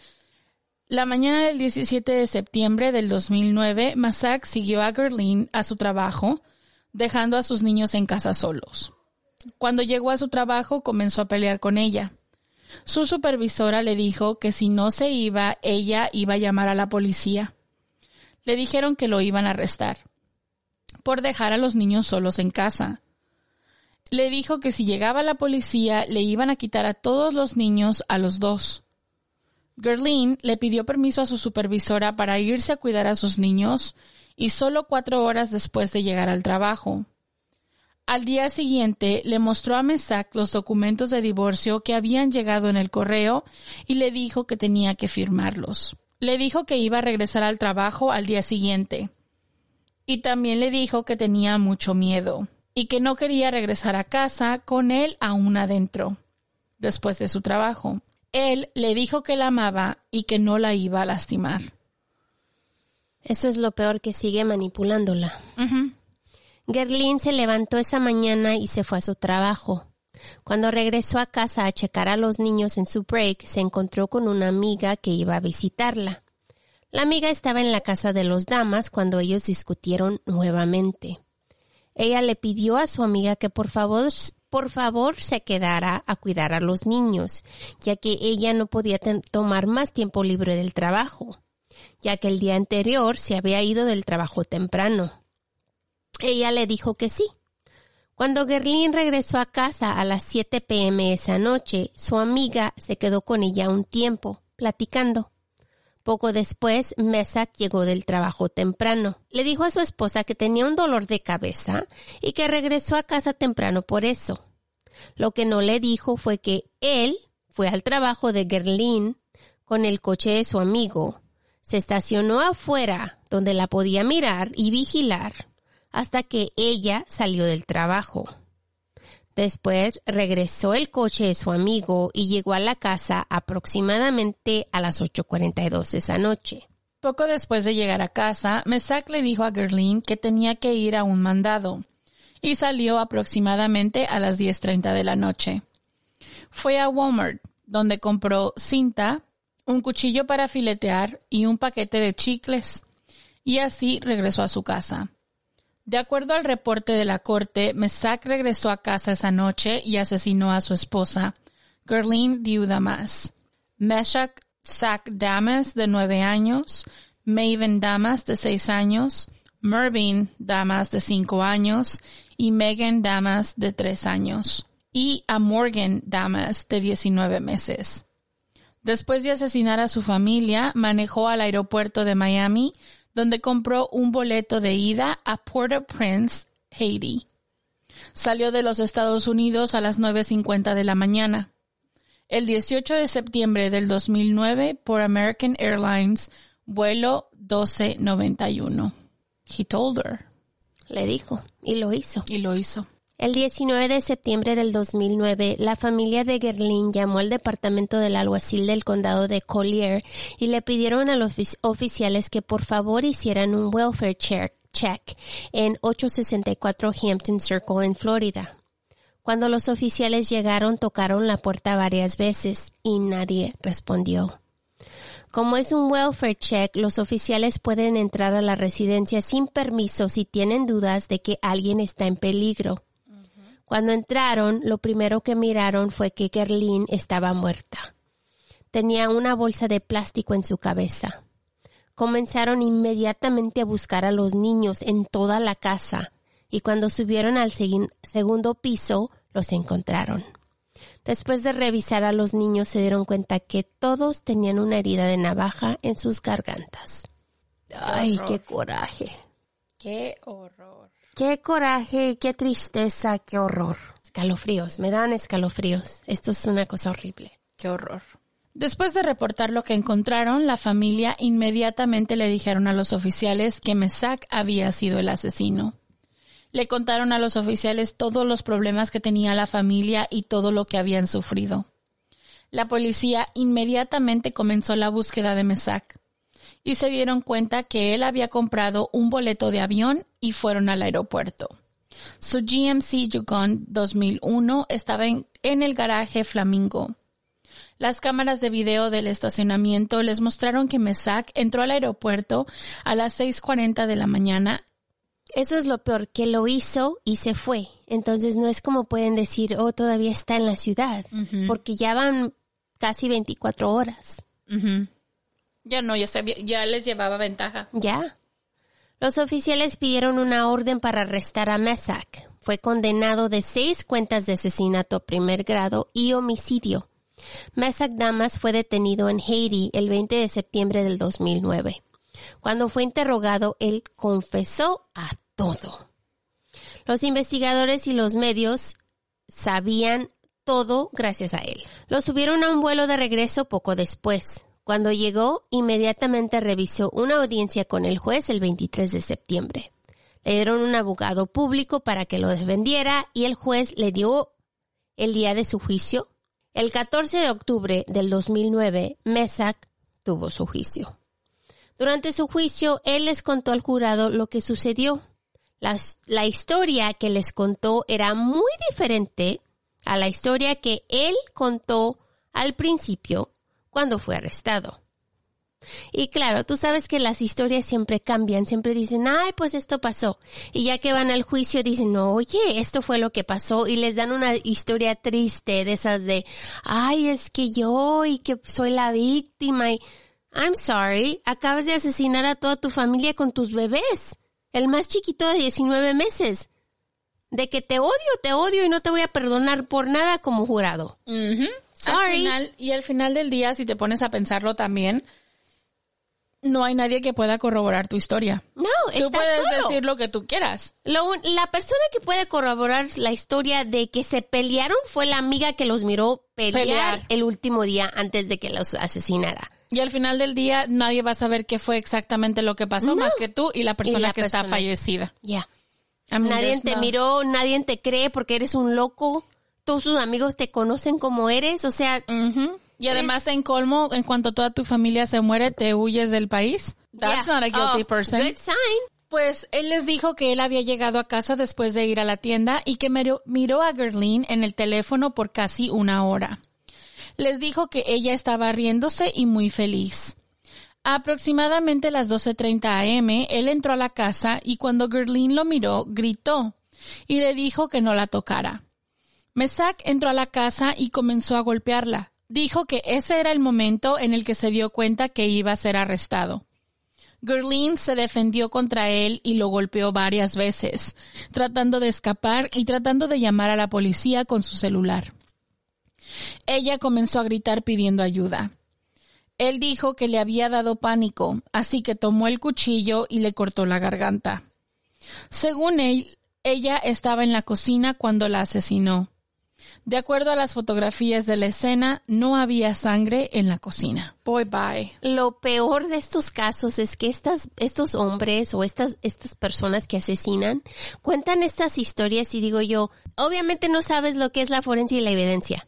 La mañana del 17 de septiembre del 2009, Masak siguió a Gerlin a su trabajo, dejando a sus niños en casa solos. Cuando llegó a su trabajo, comenzó a pelear con ella. Su supervisora le dijo que si no se iba, ella iba a llamar a la policía. Le dijeron que lo iban a arrestar por dejar a los niños solos en casa. Le dijo que si llegaba la policía le iban a quitar a todos los niños a los dos. Gerlin le pidió permiso a su supervisora para irse a cuidar a sus niños y solo cuatro horas después de llegar al trabajo. Al día siguiente le mostró a Mesac los documentos de divorcio que habían llegado en el correo y le dijo que tenía que firmarlos. Le dijo que iba a regresar al trabajo al día siguiente. Y también le dijo que tenía mucho miedo y que no quería regresar a casa con él aún adentro, después de su trabajo. Él le dijo que la amaba y que no la iba a lastimar. Eso es lo peor que sigue manipulándola. Gerlin se levantó esa mañana y se fue a su trabajo. Cuando regresó a casa a checar a los niños en su break, se encontró con una amiga que iba a visitarla. La amiga estaba en la casa de los damas cuando ellos discutieron nuevamente. Ella le pidió a su amiga que por favor, por favor se quedara a cuidar a los niños, ya que ella no podía tomar más tiempo libre del trabajo, ya que el día anterior se había ido del trabajo temprano. Ella le dijo que sí. Cuando Gerlin regresó a casa a las 7 pm esa noche, su amiga se quedó con ella un tiempo, platicando. Poco después, Mesak llegó del trabajo temprano. Le dijo a su esposa que tenía un dolor de cabeza y que regresó a casa temprano por eso. Lo que no le dijo fue que él fue al trabajo de Gerlin con el coche de su amigo. Se estacionó afuera, donde la podía mirar y vigilar hasta que ella salió del trabajo. Después regresó el coche de su amigo y llegó a la casa aproximadamente a las 8.42 esa noche. Poco después de llegar a casa, Mesak le dijo a Gerlin que tenía que ir a un mandado y salió aproximadamente a las 10.30 de la noche. Fue a Walmart, donde compró cinta, un cuchillo para filetear y un paquete de chicles, y así regresó a su casa. De acuerdo al reporte de la corte, Mesak regresó a casa esa noche y asesinó a su esposa, Gerlin Diudamas. Meshach Sak Damas, de nueve años, Maven Damas, de seis años, Mervyn Damas, de cinco años, y Megan Damas, de tres años, y a Morgan Damas, de diecinueve meses. Después de asesinar a su familia, manejó al aeropuerto de Miami donde compró un boleto de ida a Port-au-Prince, Haiti. Salió de los Estados Unidos a las 9.50 de la mañana. El 18 de septiembre del 2009 por American Airlines, vuelo 1291. He told her. Le dijo, y lo hizo. Y lo hizo. El 19 de septiembre del 2009, la familia de Gerlin llamó al departamento del alguacil del condado de Collier y le pidieron a los oficiales que por favor hicieran un welfare check en 864 Hampton Circle en Florida. Cuando los oficiales llegaron, tocaron la puerta varias veces y nadie respondió. Como es un welfare check, los oficiales pueden entrar a la residencia sin permiso si tienen dudas de que alguien está en peligro. Cuando entraron, lo primero que miraron fue que Gerlin estaba muerta. Tenía una bolsa de plástico en su cabeza. Comenzaron inmediatamente a buscar a los niños en toda la casa y cuando subieron al segundo piso los encontraron. Después de revisar a los niños se dieron cuenta que todos tenían una herida de navaja en sus gargantas. Ay, qué coraje. Qué horror. Qué coraje, qué tristeza, qué horror. Escalofríos, me dan escalofríos. Esto es una cosa horrible. Qué horror. Después de reportar lo que encontraron, la familia inmediatamente le dijeron a los oficiales que Mesak había sido el asesino. Le contaron a los oficiales todos los problemas que tenía la familia y todo lo que habían sufrido. La policía inmediatamente comenzó la búsqueda de Mesak y se dieron cuenta que él había comprado un boleto de avión y fueron al aeropuerto. Su GMC Yukon 2001 estaba en, en el garaje Flamingo. Las cámaras de video del estacionamiento les mostraron que Mesak entró al aeropuerto a las 6.40 de la mañana. Eso es lo peor, que lo hizo y se fue. Entonces no es como pueden decir, oh, todavía está en la ciudad, porque ya van casi 24 horas. Ya no, ya, les llevaba ventaja. Ya. Los oficiales pidieron una orden para arrestar a Mesak. Fue condenado de seis cuentas de asesinato primer grado y homicidio. Mesak Damas fue detenido en Haiti el 20 de septiembre del 2009. Cuando fue interrogado, él confesó a todo. Los investigadores y los medios sabían todo gracias a él. Lo subieron a un vuelo de regreso poco después. Cuando llegó, inmediatamente revisó una audiencia con el juez el 23 de septiembre. Le dieron un abogado público para que lo defendiera y el juez le dio el día de su juicio. El 14 de octubre del 2009, Mesak tuvo su juicio. Durante su juicio, él les contó al jurado lo que sucedió. Las- la historia que les contó era muy diferente a la historia que él contó al principio cuando fue arrestado. Y claro, tú sabes que las historias siempre cambian, siempre dicen, ay, pues esto pasó. Y ya que van al juicio dicen, no, oye, esto fue lo que pasó. Y les dan una historia triste de esas de, ay, es que yo y que soy la víctima. Y, I'm sorry, acabas de asesinar a toda tu familia con tus bebés. El más chiquito de 19 meses. De que te odio, te odio y no te voy a perdonar por nada como jurado. Sorry. final- y al final del día, si te pones a pensarlo también, no hay nadie que pueda corroborar tu historia. No, Tú puedes solo. decir lo que tú quieras. Lo la persona que puede corroborar la historia de que se pelearon fue la amiga que los miró pelear, Pelear. el último día antes de que los asesinara. Y al final del día, nadie va a saber qué fue exactamente lo que pasó, No. más que tú y la persona la que está fallecida. Ya. I mean, Nadie te no- miró, nadie te cree porque eres un loco. Todos tus amigos te conocen como eres, o sea. Y además, en colmo, en cuanto toda tu familia se muere, te huyes del país. That's yeah. not a guilty Oh, person. Good sign. Pues él les dijo que él había llegado a casa después de ir a la tienda y que miró, miró a Gerlin en el teléfono por casi una hora. Les dijo que ella estaba riéndose y muy feliz. A aproximadamente las 12.30 am, él entró a la casa y cuando Gerlin lo miró, gritó y le dijo que no la tocara. Mesak entró a la casa y comenzó a golpearla. Dijo que ese era el momento en el que se dio cuenta que iba a ser arrestado. Gerlin se defendió contra él y lo golpeó varias veces, tratando de escapar y tratando de llamar a la policía con su celular. Ella comenzó a gritar pidiendo ayuda. Él dijo que le había dado pánico, así que tomó el cuchillo y le cortó la garganta. Según él, ella estaba en la cocina cuando la asesinó. De acuerdo a las fotografías de la escena, no había sangre en la cocina. Boy, bye. Lo peor de estos casos es que estas, estos hombres o estas, estas personas que asesinan cuentan estas historias y digo yo, obviamente no sabes lo que es la forencia y la evidencia.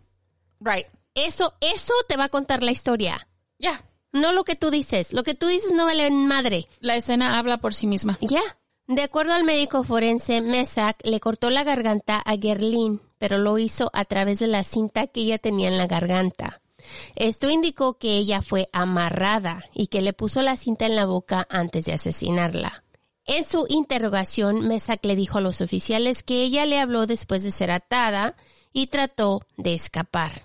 Right. Eso, eso te va a contar la historia. Ya. No lo que tú dices. Lo que tú dices no vale madre. La escena habla por sí misma. Ya. De acuerdo al médico forense, Mesak le cortó la garganta a Gerlin, pero lo hizo a través de la cinta que ella tenía en la garganta. Esto indicó que ella fue amarrada y que le puso la cinta en la boca antes de asesinarla. En su interrogación, Mesak le dijo a los oficiales que ella le habló después de ser atada y trató de escapar.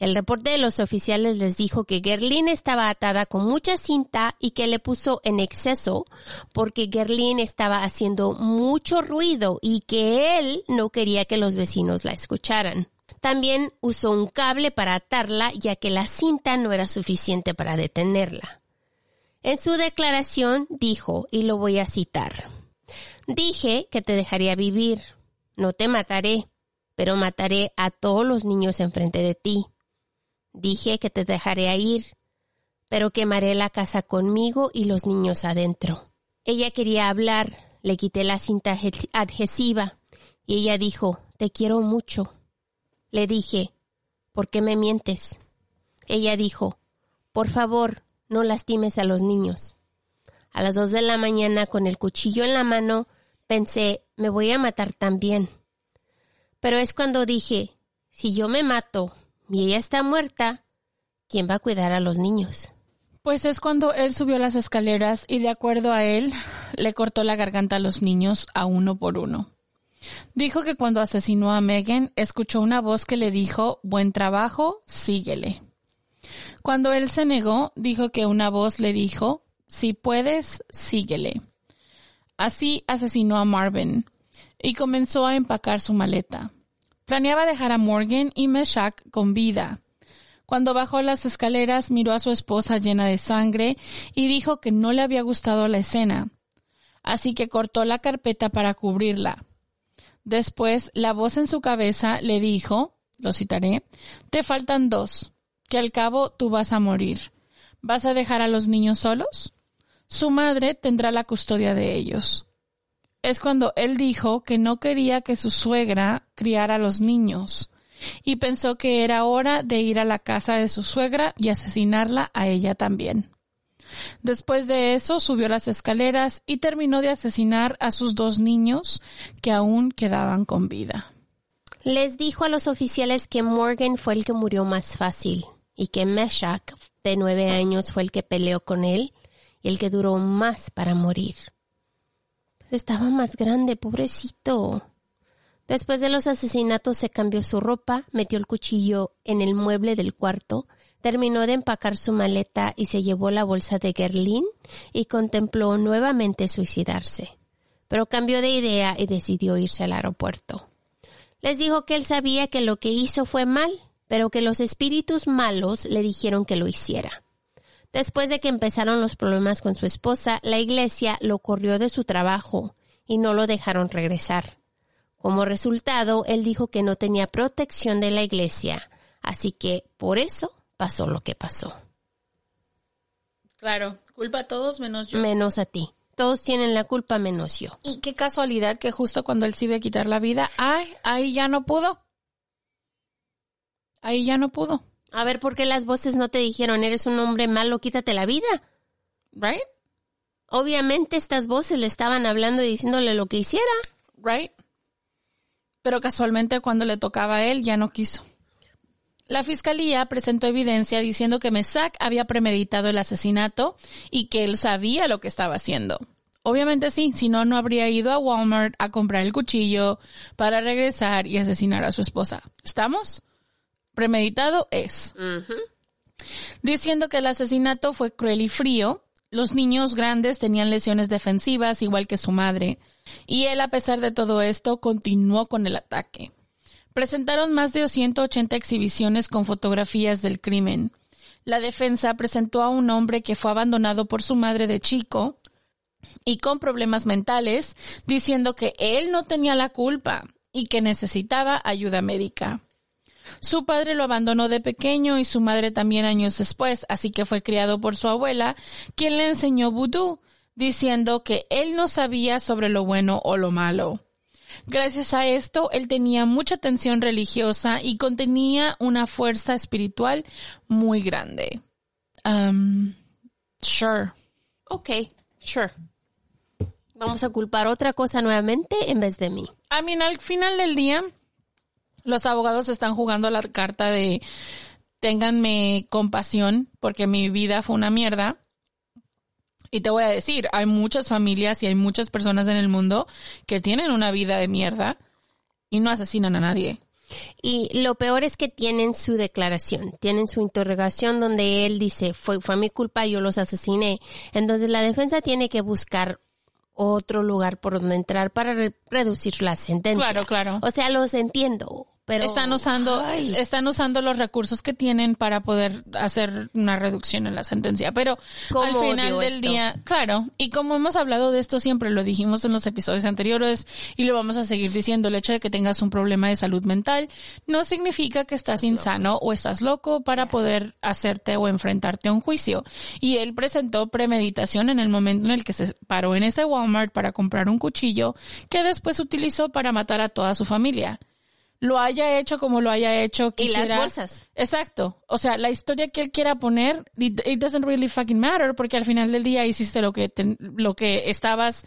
El reporte de los oficiales les dijo que Gerlin estaba atada con mucha cinta y que le puso en exceso porque Gerlin estaba haciendo mucho ruido y que él no quería que los vecinos la escucharan. También usó un cable para atarla ya que la cinta no era suficiente para detenerla. En su declaración dijo, y lo voy a citar, Dije que te dejaría vivir, no te mataré, pero mataré a todos los niños enfrente de ti. Dije que te dejaré ir, pero quemaré la casa conmigo y los niños adentro. Ella quería hablar, le quité la cinta adhe- adhesiva y ella dijo, te quiero mucho. Le dije, ¿por qué me mientes? Ella dijo, por favor, no lastimes a los niños. A las dos de la mañana, con el cuchillo en la mano, pensé, me voy a matar también. Pero es cuando dije, si yo me mato y ella está muerta, ¿quién va a cuidar a los niños? Pues es cuando él subió las escaleras y de acuerdo a él, le cortó la garganta a los niños a uno por uno. Dijo que cuando asesinó a Megan, escuchó una voz que le dijo, buen trabajo, síguele. Cuando él se negó, dijo que una voz le dijo, si puedes, síguele. Así asesinó a Marvin y comenzó a empacar su maleta. Planeaba dejar a Morgan y Meshach con vida. Cuando bajó las escaleras miró a su esposa llena de sangre y dijo que no le había gustado la escena. Así que cortó la carpeta para cubrirla. Después la voz en su cabeza le dijo, lo citaré, te faltan dos, que al cabo tú vas a morir. ¿Vas a dejar a los niños solos? Su madre tendrá la custodia de ellos es cuando él dijo que no quería que su suegra criara a los niños y pensó que era hora de ir a la casa de su suegra y asesinarla a ella también. Después de eso subió las escaleras y terminó de asesinar a sus dos niños que aún quedaban con vida. Les dijo a los oficiales que Morgan fue el que murió más fácil y que Meshach, de nueve años, fue el que peleó con él y el que duró más para morir. Estaba más grande, pobrecito. Después de los asesinatos se cambió su ropa, metió el cuchillo en el mueble del cuarto, terminó de empacar su maleta y se llevó la bolsa de Gerlin y contempló nuevamente suicidarse. Pero cambió de idea y decidió irse al aeropuerto. Les dijo que él sabía que lo que hizo fue mal, pero que los espíritus malos le dijeron que lo hiciera. Después de que empezaron los problemas con su esposa, la iglesia lo corrió de su trabajo y no lo dejaron regresar. Como resultado, él dijo que no tenía protección de la iglesia, así que por eso pasó lo que pasó. Claro, culpa a todos menos yo. Menos a ti. Todos tienen la culpa menos yo. Y qué casualidad que justo cuando él se iba a quitar la vida, ay, ahí ya no pudo. Ahí ya no pudo. A ver, ¿por qué las voces no te dijeron, eres un hombre malo, quítate la vida? Right? Obviamente estas voces le estaban hablando y diciéndole lo que hiciera. Right? Pero casualmente cuando le tocaba a él ya no quiso. La fiscalía presentó evidencia diciendo que Mesac había premeditado el asesinato y que él sabía lo que estaba haciendo. Obviamente sí, si no, no habría ido a Walmart a comprar el cuchillo para regresar y asesinar a su esposa. ¿Estamos? Premeditado es. Diciendo que el asesinato fue cruel y frío, los niños grandes tenían lesiones defensivas igual que su madre, y él a pesar de todo esto continuó con el ataque. Presentaron más de 180 exhibiciones con fotografías del crimen. La defensa presentó a un hombre que fue abandonado por su madre de chico y con problemas mentales, diciendo que él no tenía la culpa y que necesitaba ayuda médica. Su padre lo abandonó de pequeño y su madre también años después, así que fue criado por su abuela, quien le enseñó vudú, diciendo que él no sabía sobre lo bueno o lo malo. Gracias a esto, él tenía mucha tensión religiosa y contenía una fuerza espiritual muy grande. Um, sure. Ok, sure. Vamos a culpar otra cosa nuevamente en vez de mí. I mean, al final del día, los abogados están jugando la carta de ténganme compasión porque mi vida fue una mierda. Y te voy a decir, hay muchas familias y hay muchas personas en el mundo que tienen una vida de mierda y no asesinan a nadie. Y lo peor es que tienen su declaración, tienen su interrogación donde él dice, fue, fue mi culpa, yo los asesiné. Entonces la defensa tiene que buscar otro lugar por donde entrar para reducir la sentencia. Claro, claro. O sea, los entiendo, están usando están usando los recursos que tienen para poder hacer una reducción en la sentencia. Pero al final del día claro y como hemos hablado de esto siempre lo dijimos en los episodios anteriores y lo vamos a seguir diciendo el hecho de que tengas un problema de salud mental no significa que estás insano o estás loco para poder hacerte o enfrentarte a un juicio. Y él presentó premeditación en el momento en el que se paró en ese Walmart para comprar un cuchillo que después utilizó para matar a toda su familia lo haya hecho como lo haya hecho. Quisiera... Y las bolsas. Exacto. O sea, la historia que él quiera poner, it, doesn't really fucking matter porque al final del día hiciste lo que, lo que estabas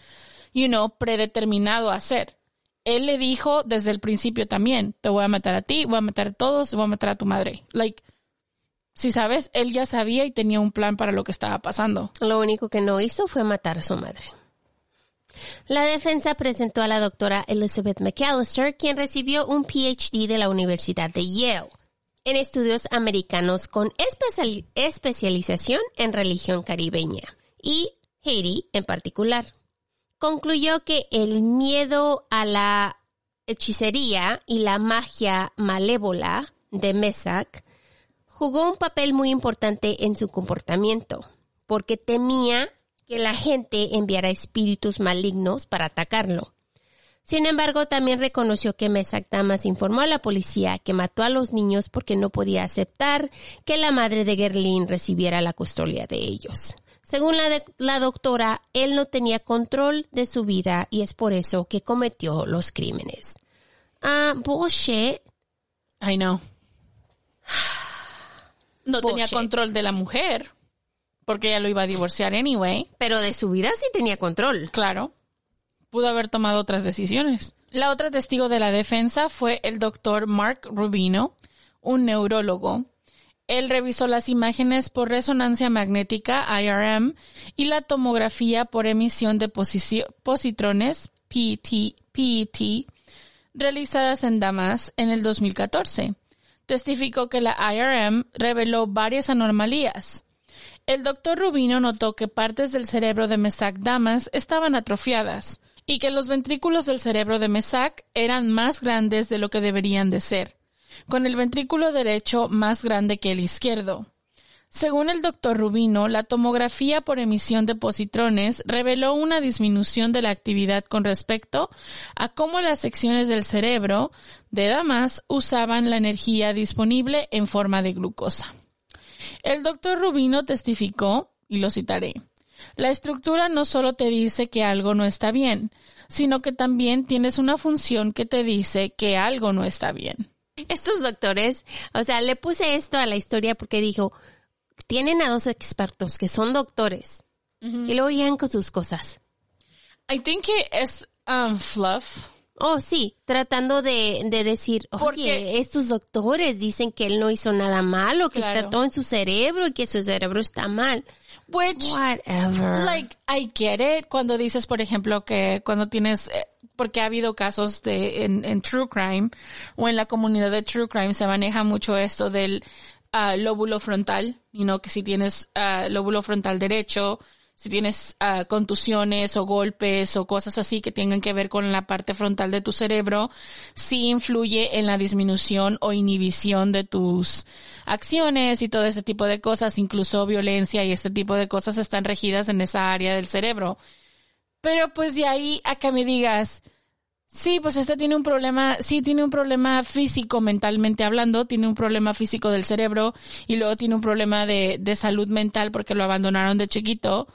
you know, predeterminado a hacer. Él le dijo desde el principio también, te voy a matar a ti, voy a matar a todos, voy a matar a tu madre. Like, si sabes, él ya sabía y tenía un plan para lo que estaba pasando. Lo único que no hizo fue matar a su madre. La defensa presentó a la doctora Elizabeth McAllister, quien recibió un PhD de la Universidad de Yale en estudios americanos con especial- especialización en religión caribeña y Haiti en particular. Concluyó que el miedo a la hechicería y la magia malévola de Mesac jugó un papel muy importante en su comportamiento, porque temía que la gente enviara espíritus malignos para atacarlo. Sin embargo, también reconoció que Mesac Damas informó a la policía que mató a los niños porque no podía aceptar que la madre de Gerlin recibiera la custodia de ellos. Según la, de- la doctora, él no tenía control de su vida y es por eso que cometió los crímenes. Ah, bullshit. I know. No tenía control de la mujer, porque ella lo iba a divorciar anyway. Pero de su vida sí tenía control. Claro. Pudo haber tomado otras decisiones. La otra testigo de la defensa fue el doctor Mark Rubino, un neurólogo. Él revisó las imágenes por resonancia magnética, IRM, y la tomografía por emisión de positrones, PET, PET, realizadas en damas en el 2014. Testificó que la IRM reveló varias anomalías. El doctor Rubino notó que partes del cerebro de Mesac Damas estaban atrofiadas y que los ventrículos del cerebro de Mesac eran más grandes de lo que deberían de ser, con el ventrículo derecho más grande que el izquierdo. Según el doctor Rubino, la tomografía por emisión de positrones reveló una disminución de la actividad con respecto a cómo las secciones del cerebro de damas usaban la energía disponible en forma de glucosa. El doctor Rubino testificó, y lo citaré, la estructura no solo te dice que algo no está bien, sino que también tienes una función que te dice que algo no está bien. Estos doctores, o sea, le puse esto a la historia porque dijo, tienen a dos expertos que son doctores y luego llegan con sus cosas. I think que es um, fluff. Oh, sí, tratando de, de decir, oye, Porque- estos doctores dicen que él no hizo nada malo, que Claro. está todo en su cerebro y que su cerebro está mal. Which, Whatever. like, I get it cuando dices, por ejemplo, que cuando tienes, eh, porque ha habido casos de, en, en True Crime o en la comunidad de True Crime se maneja mucho esto del ah, lóbulo frontal, y no que si tienes ah, lóbulo frontal derecho, si tienes ah, contusiones o golpes o cosas así que tengan que ver con la parte frontal de tu cerebro, sí influye en la disminución o inhibición de tus acciones y todo ese tipo de cosas, incluso violencia y este tipo de cosas están regidas en esa área del cerebro. Pero pues de ahí a que me digas, sí, pues este tiene un problema, sí tiene un problema físico mentalmente hablando, tiene un problema físico del cerebro y luego tiene un problema de, de salud mental porque lo abandonaron de chiquito.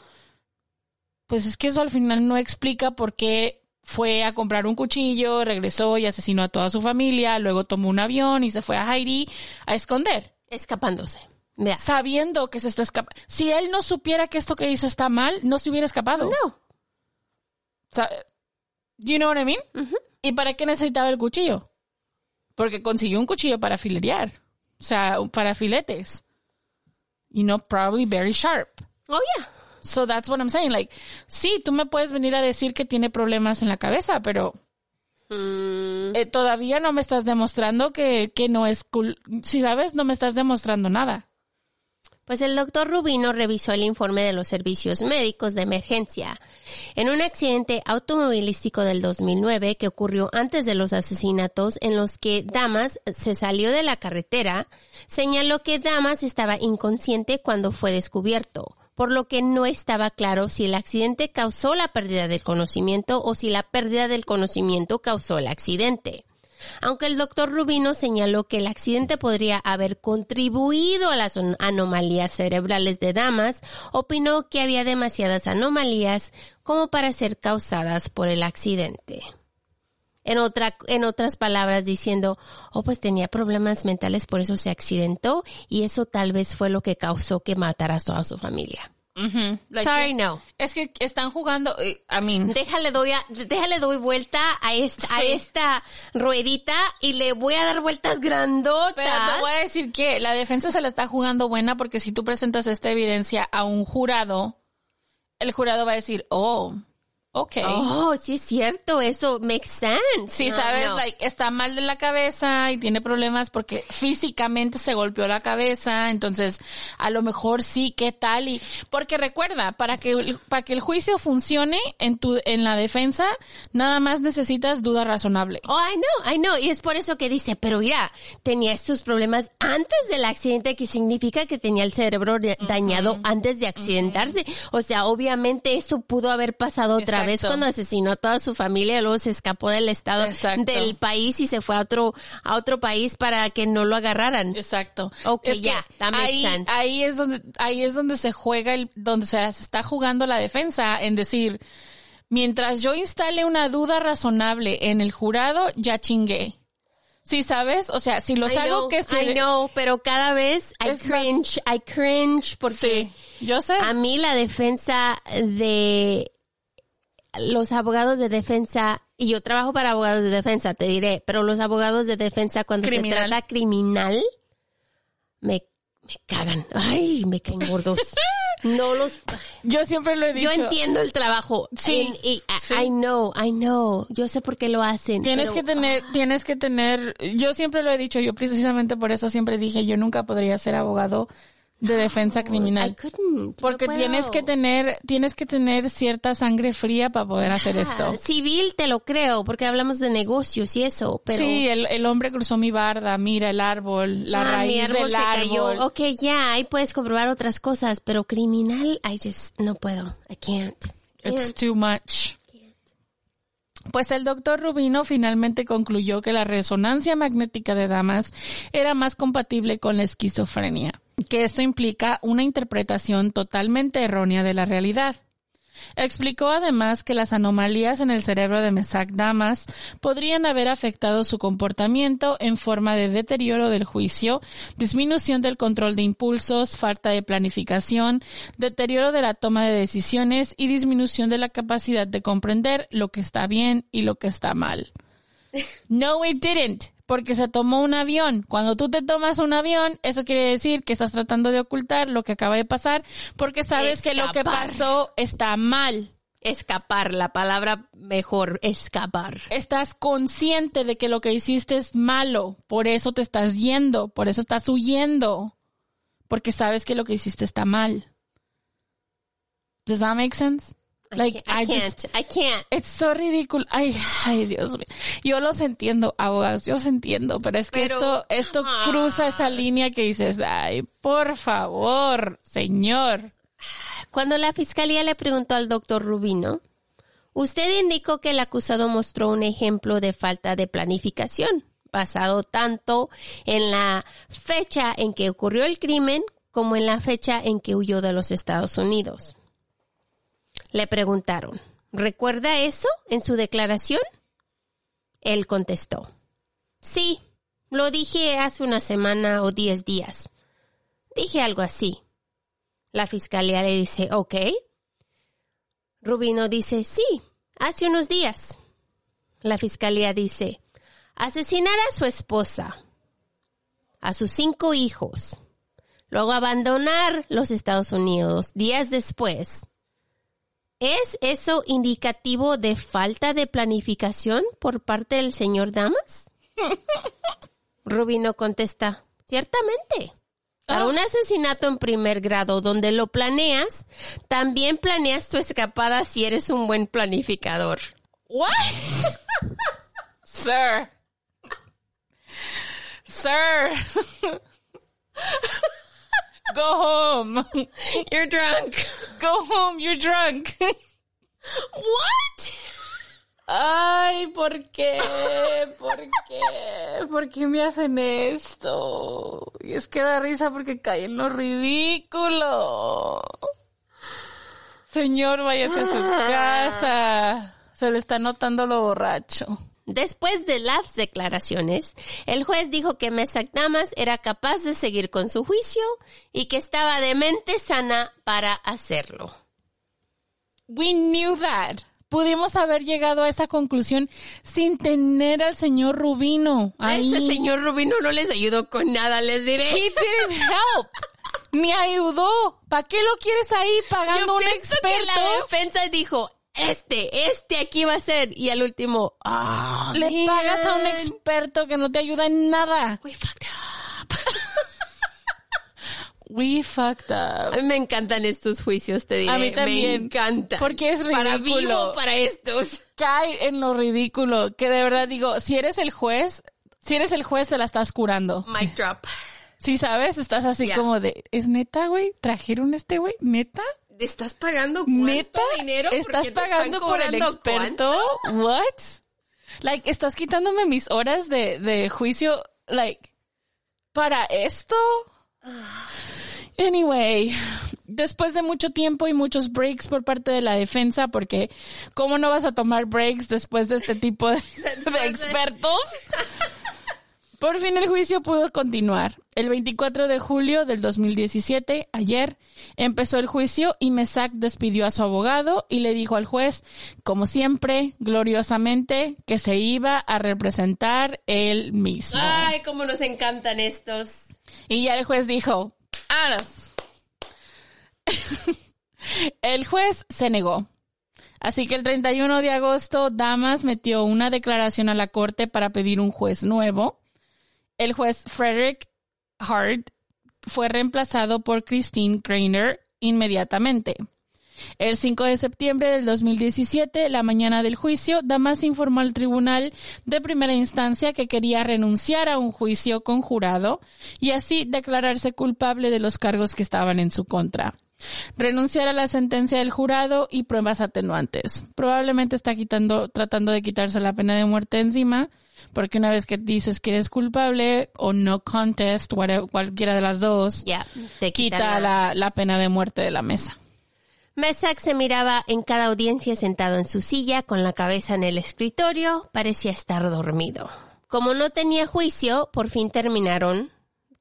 Pues es que eso al final no explica por qué fue a comprar un cuchillo, regresó y asesinó a toda su familia, luego tomó un avión y se fue a Haití a esconder Escapándose. Sabiendo que se está escapando. Si él no supiera que esto que hizo está mal, no se hubiera escapado. No. O sea, you know what I mean? ¿Y para qué necesitaba el cuchillo? Porque consiguió un cuchillo para filerear. O sea, para filetes. You know, probably very sharp. Oh, yeah. So that's what I'm saying. Like, sí, tú me puedes venir a decir que tiene problemas en la cabeza, pero Mm, eh, todavía no me estás demostrando que, que no es cool. Si sabes, no me estás demostrando nada. Pues el doctor Rubino revisó el informe de los servicios médicos de emergencia. En un accidente automovilístico del 2009 que ocurrió antes de los asesinatos en los que Damas se salió de la carretera, señaló que Damas estaba inconsciente cuando fue descubierto, por lo que no estaba claro si el accidente causó la pérdida del conocimiento o si la pérdida del conocimiento causó el accidente. Aunque el doctor Rubino señaló que el accidente podría haber contribuido a las an- anomalías cerebrales de Damas, opinó que había demasiadas anomalías como para ser causadas por el accidente. En, en otras palabras, diciendo, oh, pues tenía problemas mentales, por eso se accidentó y eso tal vez fue lo que causó que matara a toda su familia. Like, Sorry, no. Es que están jugando, eh, I mean, Déjale doy, a- déjale doy vuelta a esta, a esta ruedita y le voy a dar vueltas grandotas. Pero te voy a decir que la defensa se la está jugando buena porque si tú presentas esta evidencia a un jurado, el jurado va a decir, oh, ok. Oh, sí es cierto, eso makes sense. Si No, sabes, no. like, está mal de la cabeza y tiene problemas porque físicamente se golpeó la cabeza, entonces a lo mejor sí, ¿qué tal? Y porque recuerda, para que para que el juicio funcione en tu en la defensa, nada más necesitas duda razonable. Oh, I know, I know. Y es por eso que dice, pero mira, tenía estos problemas antes del accidente, que significa que tenía el cerebro dañado antes de accidentarse. O sea, obviamente eso pudo haber pasado otra vez Exacto. cuando asesinó a toda su familia, luego se escapó del estado Exacto. del país y se fue a otro, a otro país para que no lo agarraran. Exacto. Ok, Es ya, ahí, sense. ahí es donde, ahí es donde se juega el, donde se está jugando la defensa en decir, mientras yo instale una duda razonable en el jurado, ya chingué. Sí, sabes, o sea, si los I hago know, que se, I know, pero cada vez I Es más- cringe, I cringe porque sí, yo sé. A mí la defensa de los abogados de defensa, y yo trabajo para abogados de defensa, te diré, pero los abogados de defensa cuando Criminal. se trata criminal, me, me cagan. Ay, me caen gordos. No los... Yo siempre lo he dicho. Yo entiendo el trabajo. Sí, En- y- I- sí. I know, I know. Yo sé por qué lo hacen. Tienes pero- que tener, tienes que tener, yo siempre lo he dicho, yo precisamente por eso siempre dije, yo nunca podría ser abogado de defensa criminal. No Porque puedo. tienes que tener, tienes que tener cierta sangre fría para poder hacer esto. Ah, Civil te lo creo, porque hablamos de negocios y eso, pero... Sí, el, el hombre cruzó mi barda, mira el árbol, la Ah, mi raíz árbol del se cayó. árbol. Ok, ya, ahí puedes comprobar otras cosas, pero criminal, I just, no puedo. I can't. It's too much. Pues el doctor Rubino finalmente concluyó que la resonancia magnética de damas era más compatible con la esquizofrenia, que esto implica una interpretación totalmente errónea de la realidad. Explicó además que las anomalías en el cerebro de Mesac Damas podrían haber afectado su comportamiento en forma de deterioro del juicio, disminución del control de impulsos, falta de planificación, deterioro de la toma de decisiones y disminución de la capacidad de comprender lo que está bien y lo que está mal. No, it didn't, porque se tomó un avión. Cuando tú te tomas un avión, eso quiere decir que estás tratando de ocultar lo que acaba de pasar, porque sabes que lo que pasó está mal. Escapar, la palabra mejor, escapar. Estás consciente de que lo que hiciste es malo, por eso te estás yendo, por eso estás huyendo, porque sabes que lo que hiciste está mal. Does that make sense? I can't, I, just- can't, I can't. It's so ridículo. Ay, ay, Dios mío. Yo los entiendo, abogados, yo los entiendo, pero es que Pero- esto, esto Ah. cruza esa línea que dices, ay, por favor, señor. Cuando la fiscalía le preguntó al doctor Rubino, usted indicó que el acusado mostró un ejemplo de falta de planificación, basado tanto en la fecha en que ocurrió el crimen como en la fecha en que huyó de los Estados Unidos. Le preguntaron, ¿recuerda eso en su declaración? Él contestó, sí, lo dije hace una semana o diez días. Dije algo así. La fiscalía le dice, ok. Rubino dice, sí, hace unos días. La fiscalía dice, asesinar a su esposa, a sus cinco hijos, luego abandonar los Estados Unidos días después. ¿Es eso indicativo de falta de planificación por parte del señor Damas? Rubino contesta, ciertamente. Para un asesinato en primer grado donde lo planeas, también planeas tu escapada si eres un buen planificador. What? Sir. Sir. Go home. You're drunk. Go home, you're drunk. What? Ay, ¿por qué? ¿Por qué? ¿Por qué me hacen esto? Y es que da risa porque cae en lo ridículo. Señor, váyase a su casa. Se le está notando lo borracho. Después de las declaraciones, el juez dijo que Mesak Damas era capaz de seguir con su juicio y que estaba de mente sana para hacerlo. We knew that. Pudimos haber llegado a esa conclusión sin tener al señor Rubino ahí. Ese señor Rubino no les ayudó con nada, les diré. He didn't help. Ni ayudó. ¿Para qué lo quieres ahí pagando Yo un experto? que la defensa dijo, este, este aquí va a ser. Y al último, ah, Le man. pagas a un experto que no te ayuda en nada. We fucked up. We fucked up. Me encantan estos juicios, te diré. A mí también. Me encantan. Porque es Para ridículo. vivo, para estos. Cae en lo ridículo. Que de verdad digo, si eres el juez, si eres el juez te la estás curando. Mic drop. Si sabes, estás así como de, ¿es neta, güey? ¿Trajeron este güey? ¿Neta? ¿Estás pagando cuánto ¿Neta? dinero? ¿Estás pagando por el experto? What? Like, ¿estás quitándome mis horas de, de juicio? Like, ¿para esto? Anyway, después de mucho tiempo y muchos breaks por parte de la defensa, porque ¿cómo no vas a tomar breaks después de este tipo de, de expertos? Por fin el juicio pudo continuar. El 24 de julio del 2017, ayer, empezó el cujuicio y Mesac despidió a su abogado y le dijo al juez, como siempre, gloriosamente, que se iba a representar él mismo. Ay, cómo nos encantan estos. Y ya el juez dijo, ¡Aras! el juez se negó. Así que el 31 de agosto, Damas metió una declaración a la corte para pedir un juez nuevo. El juez Frederick Hart fue reemplazado por Christine Grainer inmediatamente. El 5 de septiembre del 2017, la mañana del juicio, Damas informó al tribunal de primera instancia que quería renunciar a un juicio con jurado y así declararse culpable de los cargos que estaban en su contra. Renunciar a la sentencia del jurado y pruebas atenuantes. Probablemente está quitando, tratando de quitarse la pena de muerte encima, porque una vez que dices que eres culpable o no contest, cualquiera de las dos, te quita la, la pena de muerte de la mesa. Mesac se miraba en cada audiencia sentado en su silla con la cabeza en el escritorio, parecía estar dormido. Como no tenía juicio, por fin terminaron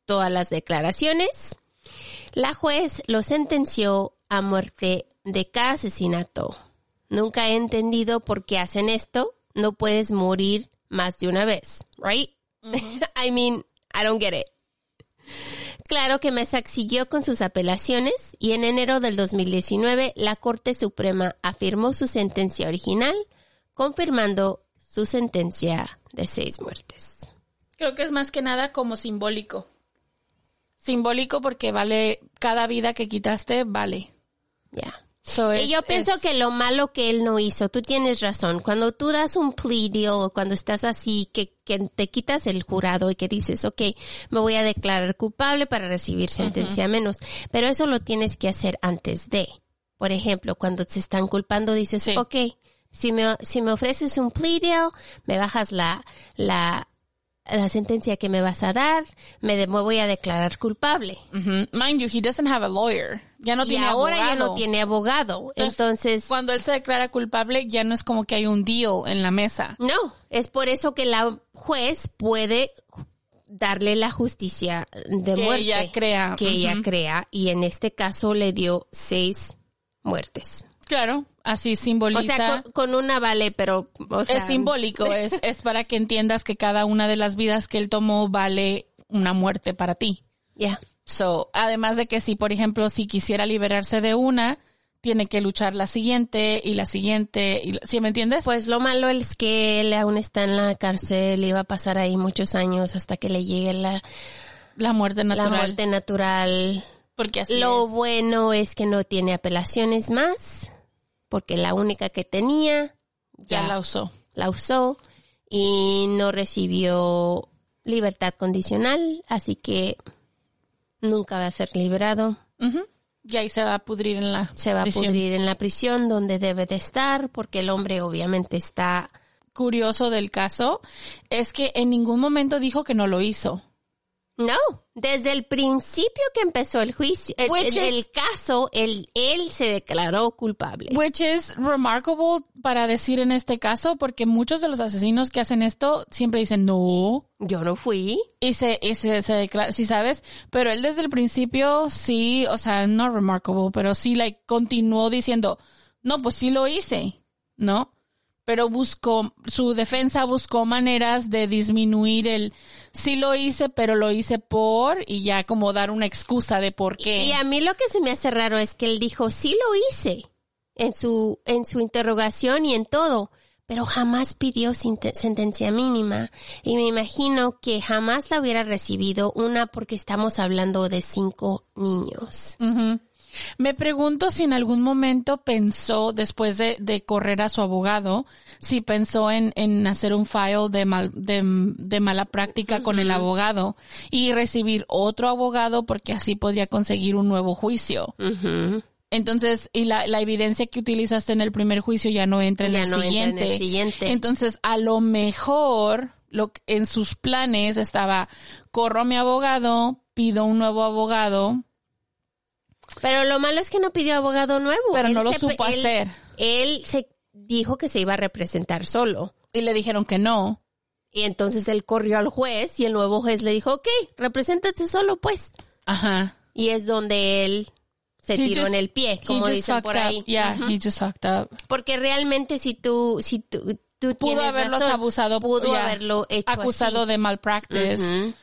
todas las declaraciones. La juez lo sentenció a muerte de cada asesinato. Nunca he entendido por qué hacen esto. No puedes morir más de una vez, right? I mean, I don't get it. Claro que Mesac siguió con sus apelaciones y en enero del 2019 la Corte Suprema afirmó su sentencia original, confirmando su sentencia de seis muertes. Creo que es más que nada como simbólico. Simbólico porque vale, cada vida que quitaste vale. Ya. So Y yo pienso que lo malo que él no hizo, tú tienes razón, cuando tú das un plea deal o cuando estás así, que, que te quitas el jurado y que dices, ok, me voy a declarar culpable para recibir sentencia menos, pero eso lo tienes que hacer antes de. Por ejemplo, cuando te están culpando dices, Sí. ok, si me, si me ofreces un plea deal, me bajas la, la, la sentencia que me vas a dar, me, de- me voy a declarar culpable. Mind you, he doesn't have a lawyer. Ya no y tiene ahora ya abogado. no tiene abogado. Entonces, Cuando él se declara culpable, ya no es como que hay un deal en la mesa. No, es por eso que la juez puede darle la justicia de Que muerte ella crea. que ella crea y en este caso le dio seis muertes. Claro, así O simboliza. sea, con, con una vale, pero o sea, es simbólico, es, es para que entiendas que cada una de las vidas que él tomó vale una muerte para ti. Ya. So, además de que si, por ejemplo, si quisiera liberarse de una, tiene que luchar la siguiente y la siguiente, y, la- ¿sí me entiendes? Pues lo malo es que él aún está en la cárcel y va a pasar ahí muchos años hasta que le llegue la, la muerte natural. la muerte natural. Porque así Lo es. bueno es que no tiene apelaciones más, porque la única que tenía ya la usó. la usó y no recibió libertad condicional, así que nunca va a ser liberado. Ujú. Y ahí se va a pudrir en la Se va prisión. a pudrir en la prisión donde debe de estar, porque el hombre obviamente está... Curioso del caso es que en ningún momento dijo que no lo hizo. No, desde el principio que empezó el juicio, el, Which el- is- el caso, él, él se declaró culpable. Which is remarkable para decir en este caso, porque muchos de los asesinos que hacen esto siempre dicen no. Yo no fui. Y se, y se, se declara, sí sabes, pero él desde el principio sí, o sea, no remarkable, pero sí, like, continuó diciendo, no, pues sí lo hice, ¿no? Pero buscó, su defensa buscó maneras de disminuir el, sí lo hice, pero lo hice por, y ya como dar una excusa de por qué. Y a mí lo que se me hace raro es que él dijo, sí lo hice en su, en su interrogación y en todo, pero jamás pidió sentencia mínima. Y me imagino que jamás la hubiera recibido una porque estamos hablando de cinco niños. Me pregunto si en algún momento pensó, después de, de correr a su abogado, si pensó en, en hacer un file de, mal, de, de mala práctica con el abogado y recibir otro abogado porque así podría conseguir un nuevo juicio. Entonces, y la, la evidencia que utilizaste en el primer juicio ya no entra en, Ya el, no entra en siguiente. el siguiente. Entonces, a lo mejor, lo, que- en sus planes estaba, corro a mi abogado, pido un nuevo abogado, Pero lo malo es que no pidió abogado nuevo. pero Él no lo se- supo él- hacer. Él se dijo que se iba a representar solo. Y le dijeron que no. Y entonces él corrió al juez y el nuevo juez le dijo, ok, represéntate solo pues. Ajá. Y es donde él se He tiró just- en el pie, como dicen por up. ahí. Yeah, he just fucked up. Porque realmente si tú, si tú, tú Pudo tienes haberlos razón, abusado. pudo yeah, haberlo hecho Acusado así. de malpractice.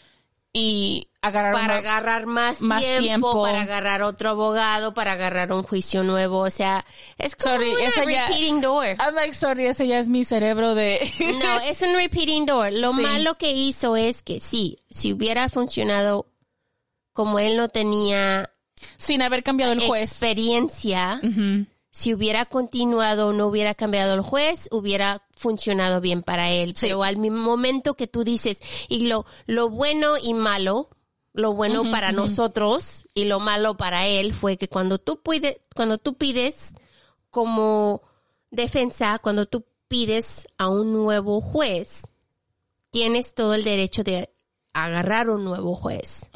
Y agarrar para una- agarrar más, más tiempo, tiempo. para agarrar otro abogado, para agarrar un juicio nuevo, o sea, es como Sorry, una esa ya- repeating door. I'm like, sorry, ese ya es mi cerebro de... No, es un repeating door. Lo Sí. malo que hizo es que sí, si hubiera funcionado como él no tenía Sin haber cambiado el juez. experiencia. Si hubiera continuado, no hubiera cambiado el juez, hubiera funcionado bien para él. Sí. Pero al mismo momento que tú dices, y lo, lo bueno y malo, lo bueno para nosotros y lo malo para él fue que cuando tú pides, cuando tú pides como defensa, cuando tú pides a un nuevo juez, tienes todo el derecho de agarrar un nuevo juez,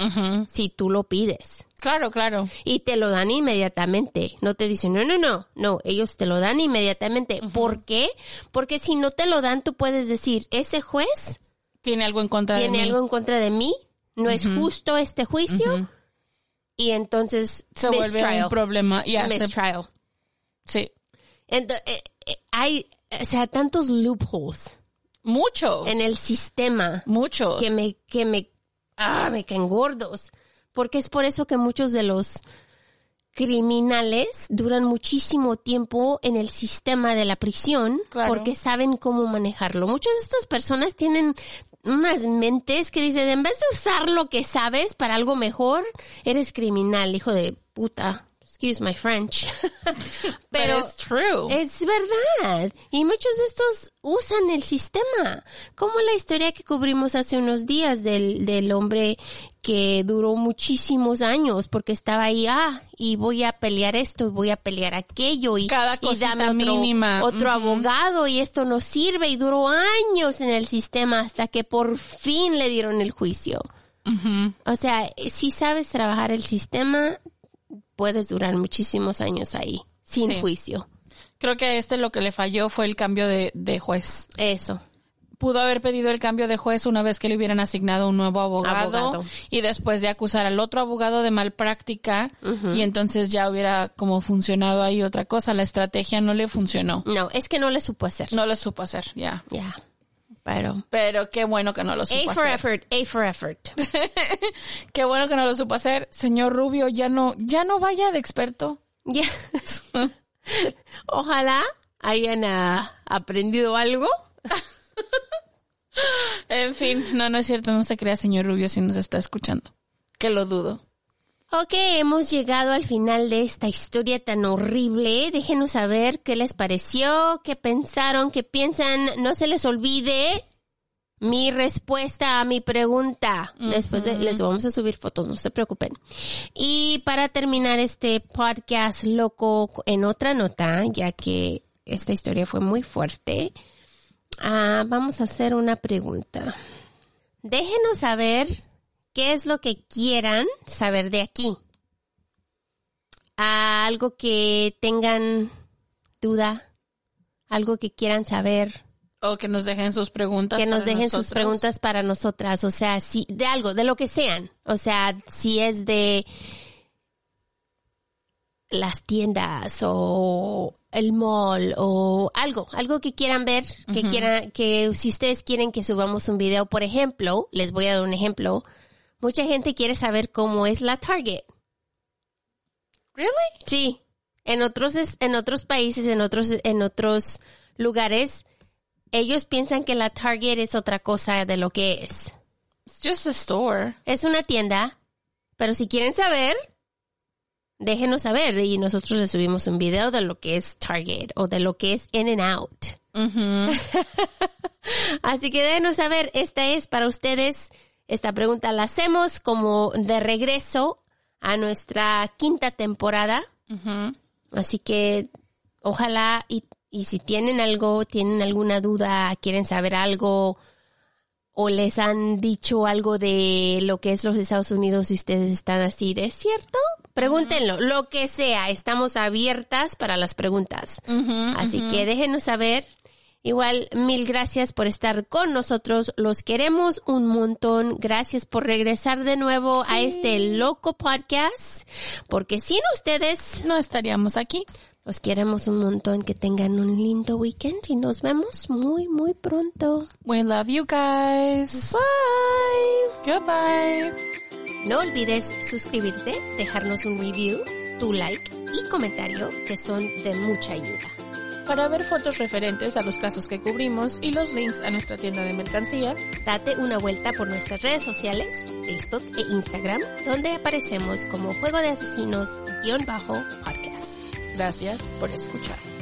si tú lo pides Claro, claro. y te lo dan inmediatamente. No te dicen, no, no, no, no, ellos te lo dan inmediatamente. ¿Por qué? Porque si no te lo dan, tú puedes decir, ese juez Tiene algo en contra de tiene mí. algo en contra de mí, no es justo este juicio, y entonces Se vuelve mistrial. un problema. Se- mistrial. sí. Ento- eh, eh, hay, o sea, tantos loopholes Muchos. en el sistema Muchos. que me, que me, ah, me caen gordos. Porque es por eso que muchos de los criminales duran muchísimo tiempo en el sistema de la prisión Claro. porque saben cómo manejarlo. Muchas de estas personas tienen unas mentes que dicen, en vez de usar lo que sabes para algo mejor, eres criminal, hijo de puta. Excuse my French. Pero it's true. es verdad. Y muchos de estos usan el sistema. Como la historia que cubrimos hace unos días del, del hombre que duró muchísimos años porque estaba ahí, ah, y voy a pelear esto y voy a pelear aquello y, Cada y dame otro, mínima. otro abogado y esto no sirve y duró años en el sistema hasta que por fin le dieron el juicio. O sea, si sabes trabajar el sistema, puedes durar muchísimos años ahí, sin Sí. juicio. Creo que a este lo que le falló fue el cambio de, de juez. Eso. Pudo haber pedido el cambio de juez una vez que le hubieran asignado un nuevo abogado, Abogado. y después de acusar al otro abogado de malpráctica y entonces ya hubiera como funcionado ahí otra cosa. La estrategia no le funcionó. No, es que no le supo hacer. No lo supo hacer, ya. Ya. Pero. Pero qué bueno que no lo supo A for hacer. effort, A for effort. Qué bueno que no lo supo hacer. Señor Rubio, ya no, ya no vaya de experto. Ya. Ojalá hayan ah, aprendido algo. En fin, no, no es cierto, no se crea señor Rubio si nos está escuchando. Que lo dudo. Ok, hemos llegado al final de esta historia tan horrible. Déjenos saber qué les pareció, qué pensaron, qué piensan. No se les olvide mi respuesta a mi pregunta. Después de- les vamos a subir fotos, no se preocupen. Y para terminar este podcast loco en otra nota, ya que esta historia fue muy fuerte, ah, vamos a hacer una pregunta. Déjenos saber qué es lo que quieran saber de aquí. Algo que tengan duda, algo que quieran saber, O que nos dejen sus preguntas. que nos dejen sus preguntas para nosotras, o sea, si de algo, de lo que sean, o sea, si es de las tiendas o el mall o algo, algo que quieran ver, que quieran, que si ustedes quieren que subamos un video, por ejemplo, les voy a dar un ejemplo, mucha gente quiere saber cómo es la Target. Really? Sí, en otros es- en otros países, en otros en otros lugares, ellos piensan que la Target es otra cosa de lo que es. It's just a store. Es una tienda, pero si quieren saber, déjenos saber y nosotros les subimos un video de lo que es Target o de lo que es In and Out. Así que déjenos saber, esta es para ustedes, esta pregunta la hacemos como de regreso a nuestra quinta temporada. Así que ojalá y, y si tienen algo, tienen alguna duda, quieren saber algo o les han dicho algo de lo que es los Estados Unidos y ustedes están así de cierto, pregúntenlo, lo que sea, estamos abiertas para las preguntas. Así que déjenos saber. Igual, mil gracias por estar con nosotros. Los queremos un montón. Gracias por regresar de nuevo a este loco podcast. Porque sin ustedes, No estaríamos aquí. los queremos un montón. Que tengan un lindo weekend y nos vemos muy, muy pronto. We love you guys. Bye. Goodbye. No olvides suscribirte, dejarnos un review, tu like y comentario que son de mucha ayuda. Para ver fotos referentes a los casos que cubrimos y los links a nuestra tienda de mercancía, Date una vuelta por nuestras redes sociales, Facebook e Instagram, donde aparecemos como Juego de Asesinos-podcast. gracias por escuchar.